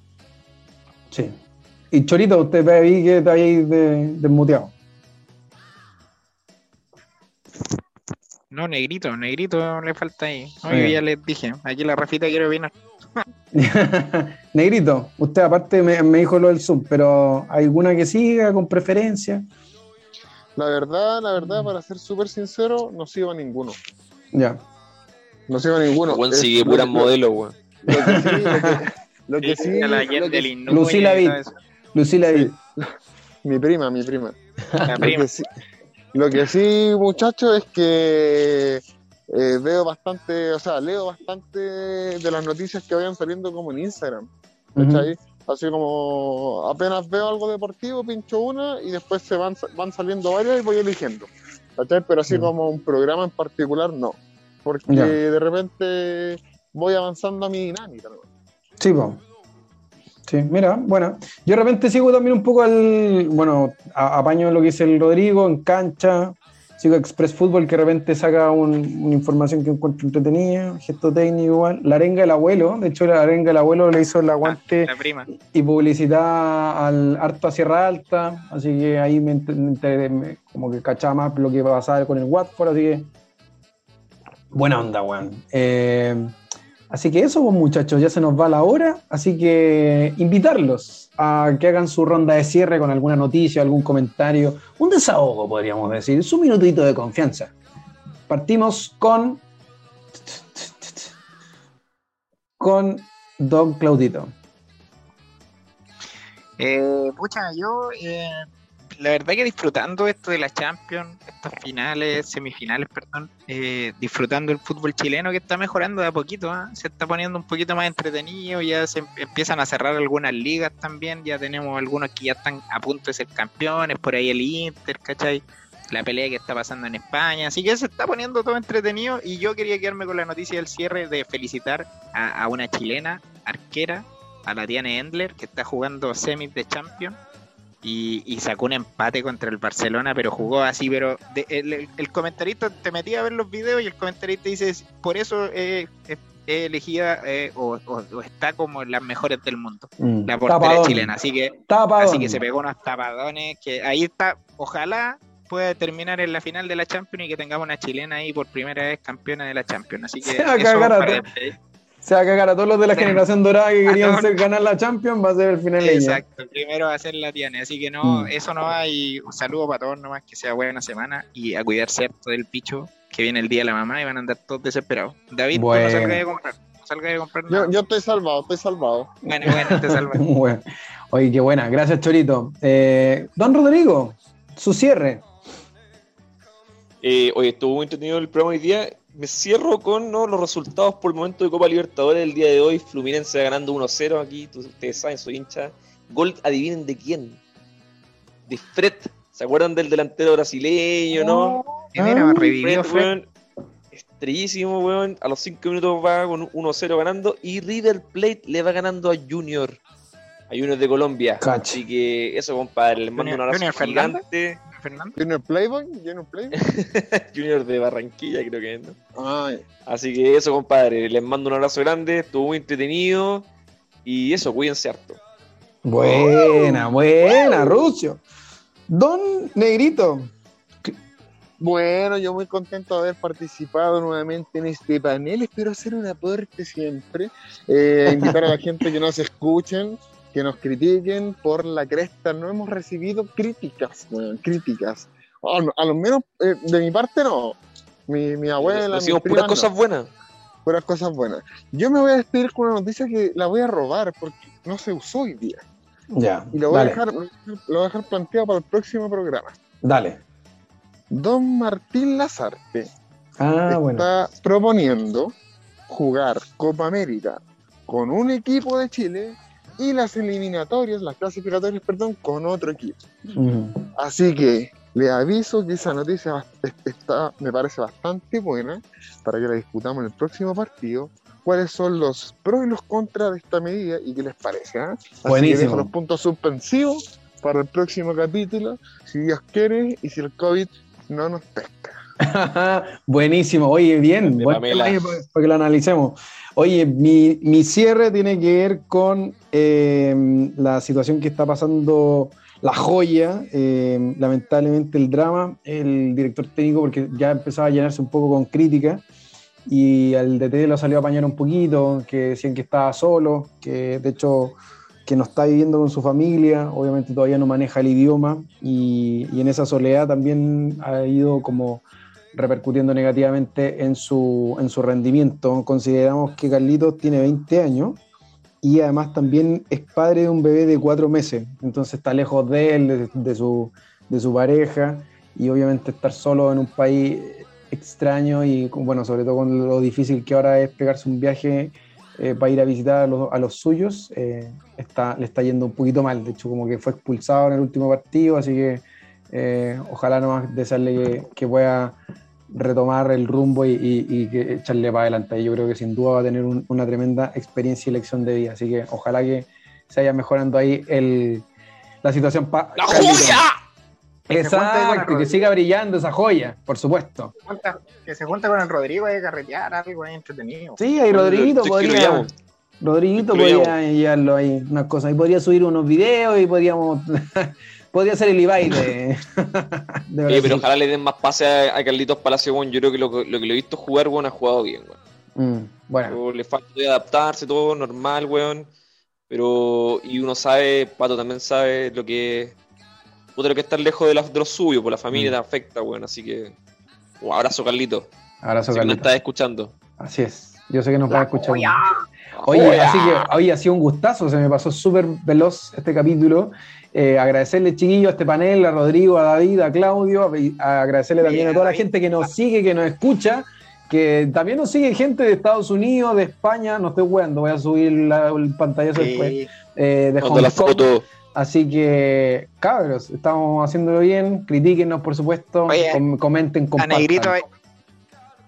Speaker 1: Sí. Y Chorito, usted ve ahí que está ahí de- desmuteado.
Speaker 2: No, negrito, negrito le falta ahí.
Speaker 1: Ah,
Speaker 2: yo
Speaker 1: ya.
Speaker 2: ya les dije, aquí la Rafita quiere opinar.
Speaker 1: Negrito, usted aparte me, me dijo lo del Zoom, pero ¿alguna que siga con preferencia?
Speaker 4: La verdad, la verdad, para ser súper sincero, no sigo a ninguno.
Speaker 1: Ya.
Speaker 4: No sigo a ninguno. Es-
Speaker 3: sigue
Speaker 4: lo
Speaker 3: puras
Speaker 4: que-
Speaker 3: modelos, weón.
Speaker 4: Lo que sí, lo que, lo que sí, lo que-
Speaker 1: Lucila Vid. Lucila, ahí.
Speaker 4: mi prima, mi prima.
Speaker 2: La
Speaker 4: Lo
Speaker 2: prima.
Speaker 4: que sí, lo que sí, muchachos, es que eh, veo bastante, o sea, leo bastante de las noticias que vayan saliendo como en Instagram. ¿cachai? Así como apenas veo algo deportivo, pincho una y después se van, van saliendo varias y voy eligiendo. ¿cachai? Pero así como un programa en particular, no. Porque de repente voy avanzando a mi dinámica. ¿no?
Speaker 1: Sí, po. Sí, mira, bueno, yo de repente sigo también un poco al, bueno, a- apaño lo que dice el Rodrigo en cancha, sigo Express Fútbol que de repente saca un- una información que encuentro entretenida, gesto técnico igual, la arenga del abuelo, de hecho la arenga del abuelo le hizo el aguante
Speaker 2: La prima.
Speaker 1: y publicidad al harto a Sierra Alta, así que ahí enteré, me- como que cachaba más lo que pasaba con el Watford, así que buena onda, weón. Eh, así que eso, pues, muchachos, ya se nos va la hora, así que invitarlos a que hagan su ronda de cierre con alguna noticia, algún comentario, un desahogo, podríamos decir, su minutito de confianza. Partimos con con Don Claudito.
Speaker 2: Eh, pucha, yo eh, la verdad que disfrutando esto de la Champions, estas finales, semifinales, perdón, eh, disfrutando el fútbol chileno que está mejorando de a poquito, ¿ah? se está poniendo un poquito más entretenido, ya se em- empiezan a cerrar algunas ligas también, ya tenemos algunos que ya están a punto de ser campeones, por ahí el Inter, ¿cachai? La pelea que está pasando en España, así que se está poniendo todo entretenido y yo quería quedarme con la noticia del cierre de felicitar a, una chilena arquera a la Diane Endler, que está jugando semis de Champions y, y sacó un empate contra el Barcelona, pero jugó así, pero de- el, el- comentarista te metía a ver los videos y el comentarista dice, por eso eh, es, es elegida eh, o, o- o está como las mejores del mundo,
Speaker 1: Mm,
Speaker 2: la portera
Speaker 1: tapadón,
Speaker 2: chilena, así que
Speaker 1: tapadón.
Speaker 2: así que se pegó unos tapadones, que ahí está, ojalá pueda terminar en la final de la Champions y que tengamos una chilena ahí por primera vez campeona de la Champions, así que
Speaker 1: Se va a
Speaker 2: eso
Speaker 1: cagar a
Speaker 2: para
Speaker 1: todos.
Speaker 2: despedir.
Speaker 1: Se va a cagar a todos los de la
Speaker 2: Sí.
Speaker 1: generación dorada que querían ser, ganar la Champions, va a ser el final de
Speaker 2: Exacto, primero va a ser la Tiane, así que no,
Speaker 1: Mm.
Speaker 2: eso no va y un saludo para todos nomás, que sea buena semana y a cuidarse harto del picho, que viene el día de la mamá y van a andar todos desesperados. David, tú
Speaker 1: Bueno.
Speaker 2: no salgas de comprar, no salgas de comprar nada.
Speaker 4: Yo, yo estoy salvado, estoy salvado.
Speaker 2: Bueno, bueno, te salvas.
Speaker 1: Bueno. Oye, qué buena. Gracias, Chorito. Eh, Don Rodrigo, su cierre.
Speaker 3: Eh, oye, estuvo muy entretenido el programa hoy día. Me cierro con ¿no? los resultados por el momento de Copa Libertadores del día de hoy. Fluminense va ganando 1-0 aquí, tú- ustedes saben, soy hincha. Gol, adivinen de quién. De Fred. ¿Se acuerdan del delantero brasileño, no?
Speaker 2: Mira, revivió
Speaker 3: Fred,
Speaker 2: Fred.
Speaker 3: weón, estrellísimo, weón. A los 5 minutos va con 1-0 ganando. Y River Plate le va ganando a Junior. A Junior de Colombia. Así que eso, compadre. Les mando un abrazo
Speaker 2: Junior Fernández. Fernando.
Speaker 4: ¿Junior Playboy? ¿Junior Playboy?
Speaker 3: Junior de Barranquilla, creo que es, ¿no?
Speaker 4: Ay,
Speaker 3: Así que eso, compadre. Les mando un abrazo grande. Estuvo muy entretenido. Y eso, cuídense harto.
Speaker 1: Buena, buena, Rucio. Don Negrito.
Speaker 4: Bueno, yo muy contento de haber participado nuevamente en este panel. Espero hacer un aporte siempre. Eh, invitar a la gente que nos escuchen, que nos critiquen por la cresta. No hemos recibido críticas, weón, críticas. O no, a lo menos eh, de mi parte no. Mi, mi abuela, mi
Speaker 3: Decimos
Speaker 4: prima,
Speaker 3: puras
Speaker 4: no.
Speaker 3: cosas buenas.
Speaker 4: puras cosas buenas. Yo me voy a despedir con una noticia que la voy a robar porque no se usó hoy día.
Speaker 1: Ya,
Speaker 4: Y lo voy, a dejar, lo voy a dejar planteado para el próximo programa.
Speaker 1: dale.
Speaker 4: Don Martín Lazarte
Speaker 1: Ah, bueno.
Speaker 4: está proponiendo jugar Copa América con un equipo de Chile y las eliminatorias, las clasificatorias, perdón, con otro equipo.
Speaker 1: Mm.
Speaker 4: Así que le aviso que esa noticia está, me parece bastante buena para que la discutamos en el próximo partido. ¿Cuáles son los pros y los contras de esta medida y qué les parece? ah? Así que
Speaker 1: Buenísimo.
Speaker 4: dejo los puntos suspensivos para el próximo capítulo, si Dios quiere y si el COVID no nos pesca.
Speaker 1: Buenísimo, oye, bien,
Speaker 3: De
Speaker 1: buen
Speaker 3: Pamela.
Speaker 1: tema ahí para para que lo analicemos. Oye, mi, mi cierre tiene que ver con eh, la situación que está pasando la joya, eh, lamentablemente el drama, el director técnico, porque ya empezaba a llenarse un poco con crítica y al DT lo salió a apañar un poquito, que decían que estaba solo, que de hecho que no está viviendo con su familia, obviamente todavía no maneja el idioma y, y en esa soledad también ha ido como repercutiendo negativamente en su, en su rendimiento. Consideramos que Carlitos tiene 20 años y además también es padre de un bebé de cuatro meses, entonces está lejos de él, de, su, de su pareja y obviamente estar solo en un país extraño y bueno, sobre todo con lo difícil que ahora es pegarse un viaje eh, para ir a visitar a los, a los suyos, eh, está, le está yendo un poquito mal, de hecho como que fue expulsado en el último partido, así que eh, ojalá nomás desearle que, que pueda retomar el rumbo y, y- y que echarle para adelante. Yo creo que sin duda va a tener un- una tremenda experiencia y lección de vida. Así que ojalá que se vaya mejorando ahí el, la situación. pa-
Speaker 3: ¡La
Speaker 1: Carlito.
Speaker 3: joya!
Speaker 1: Exacto, que siga brillando esa joya, por supuesto.
Speaker 6: Se junta- Que se junta con el Rodrigo y carretear algo ahí entretenido.
Speaker 1: Sí, ahí Rodriguito podría. Rodriguito podría llevarlo ahí, unas cosas. Y podría subir unos videos y podríamos. Podría ser el Ibai de. de
Speaker 3: Oye, pero ojalá le den más pase a, a Carlitos Palacio, weón. Yo creo que lo, que- lo que lo he visto jugar, weón, ha jugado bien, weón.
Speaker 1: Mm, bueno,
Speaker 3: Pero Le falta de adaptarse, todo normal, weón. Pero, y uno sabe, Pato también sabe lo que puta, lo que estar lejos de, la- de los suyos, por la familia
Speaker 1: Mm.
Speaker 3: te afecta, weón. Así que, un abrazo, Carlito.
Speaker 1: abrazo,
Speaker 3: Si me
Speaker 1: Carlito.
Speaker 3: estás escuchando.
Speaker 1: Así es. Yo sé que nos va a escuchar. Oye, así que hoy ha sido un gustazo, se me pasó súper veloz este capítulo. Eh, agradecerle, chiquillo, a este panel, a Rodrigo, a David, a Claudio, a, a agradecerle también a toda la gente que nos sigue, que nos escucha, que también nos sigue gente de Estados Unidos, de España, no estoy jugando, voy a subir la- el pantallazo después,
Speaker 6: Sí.
Speaker 1: eh, de Hong
Speaker 3: la
Speaker 1: Kong.
Speaker 3: foto.
Speaker 1: Así que, cabros, estamos haciéndolo bien, critíquenos, por supuesto,
Speaker 2: Oye,
Speaker 1: com- comenten,
Speaker 2: A
Speaker 1: compartan.
Speaker 2: Negrito,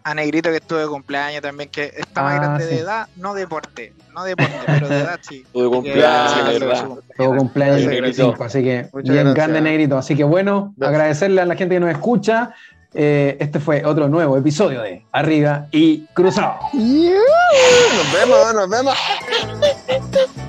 Speaker 2: a Negrito que estuvo de cumpleaños también, que está más
Speaker 1: Ah,
Speaker 2: grande
Speaker 1: sí.
Speaker 2: de edad, no deporte, no deporte, pero de edad sí. Que-
Speaker 3: cumpleaños, verdad.
Speaker 1: Todo cumpleaños
Speaker 3: Gracias,
Speaker 1: el
Speaker 3: Negrito.
Speaker 1: 25, así que
Speaker 4: Muchas
Speaker 1: bien
Speaker 4: gracias.
Speaker 1: grande negrito. Así que bueno,
Speaker 4: Gracias.
Speaker 1: agradecerle a la gente que nos escucha. Eh, este fue otro nuevo episodio de Arriba y Cruzado.
Speaker 4: Nos vemos, nos vemos.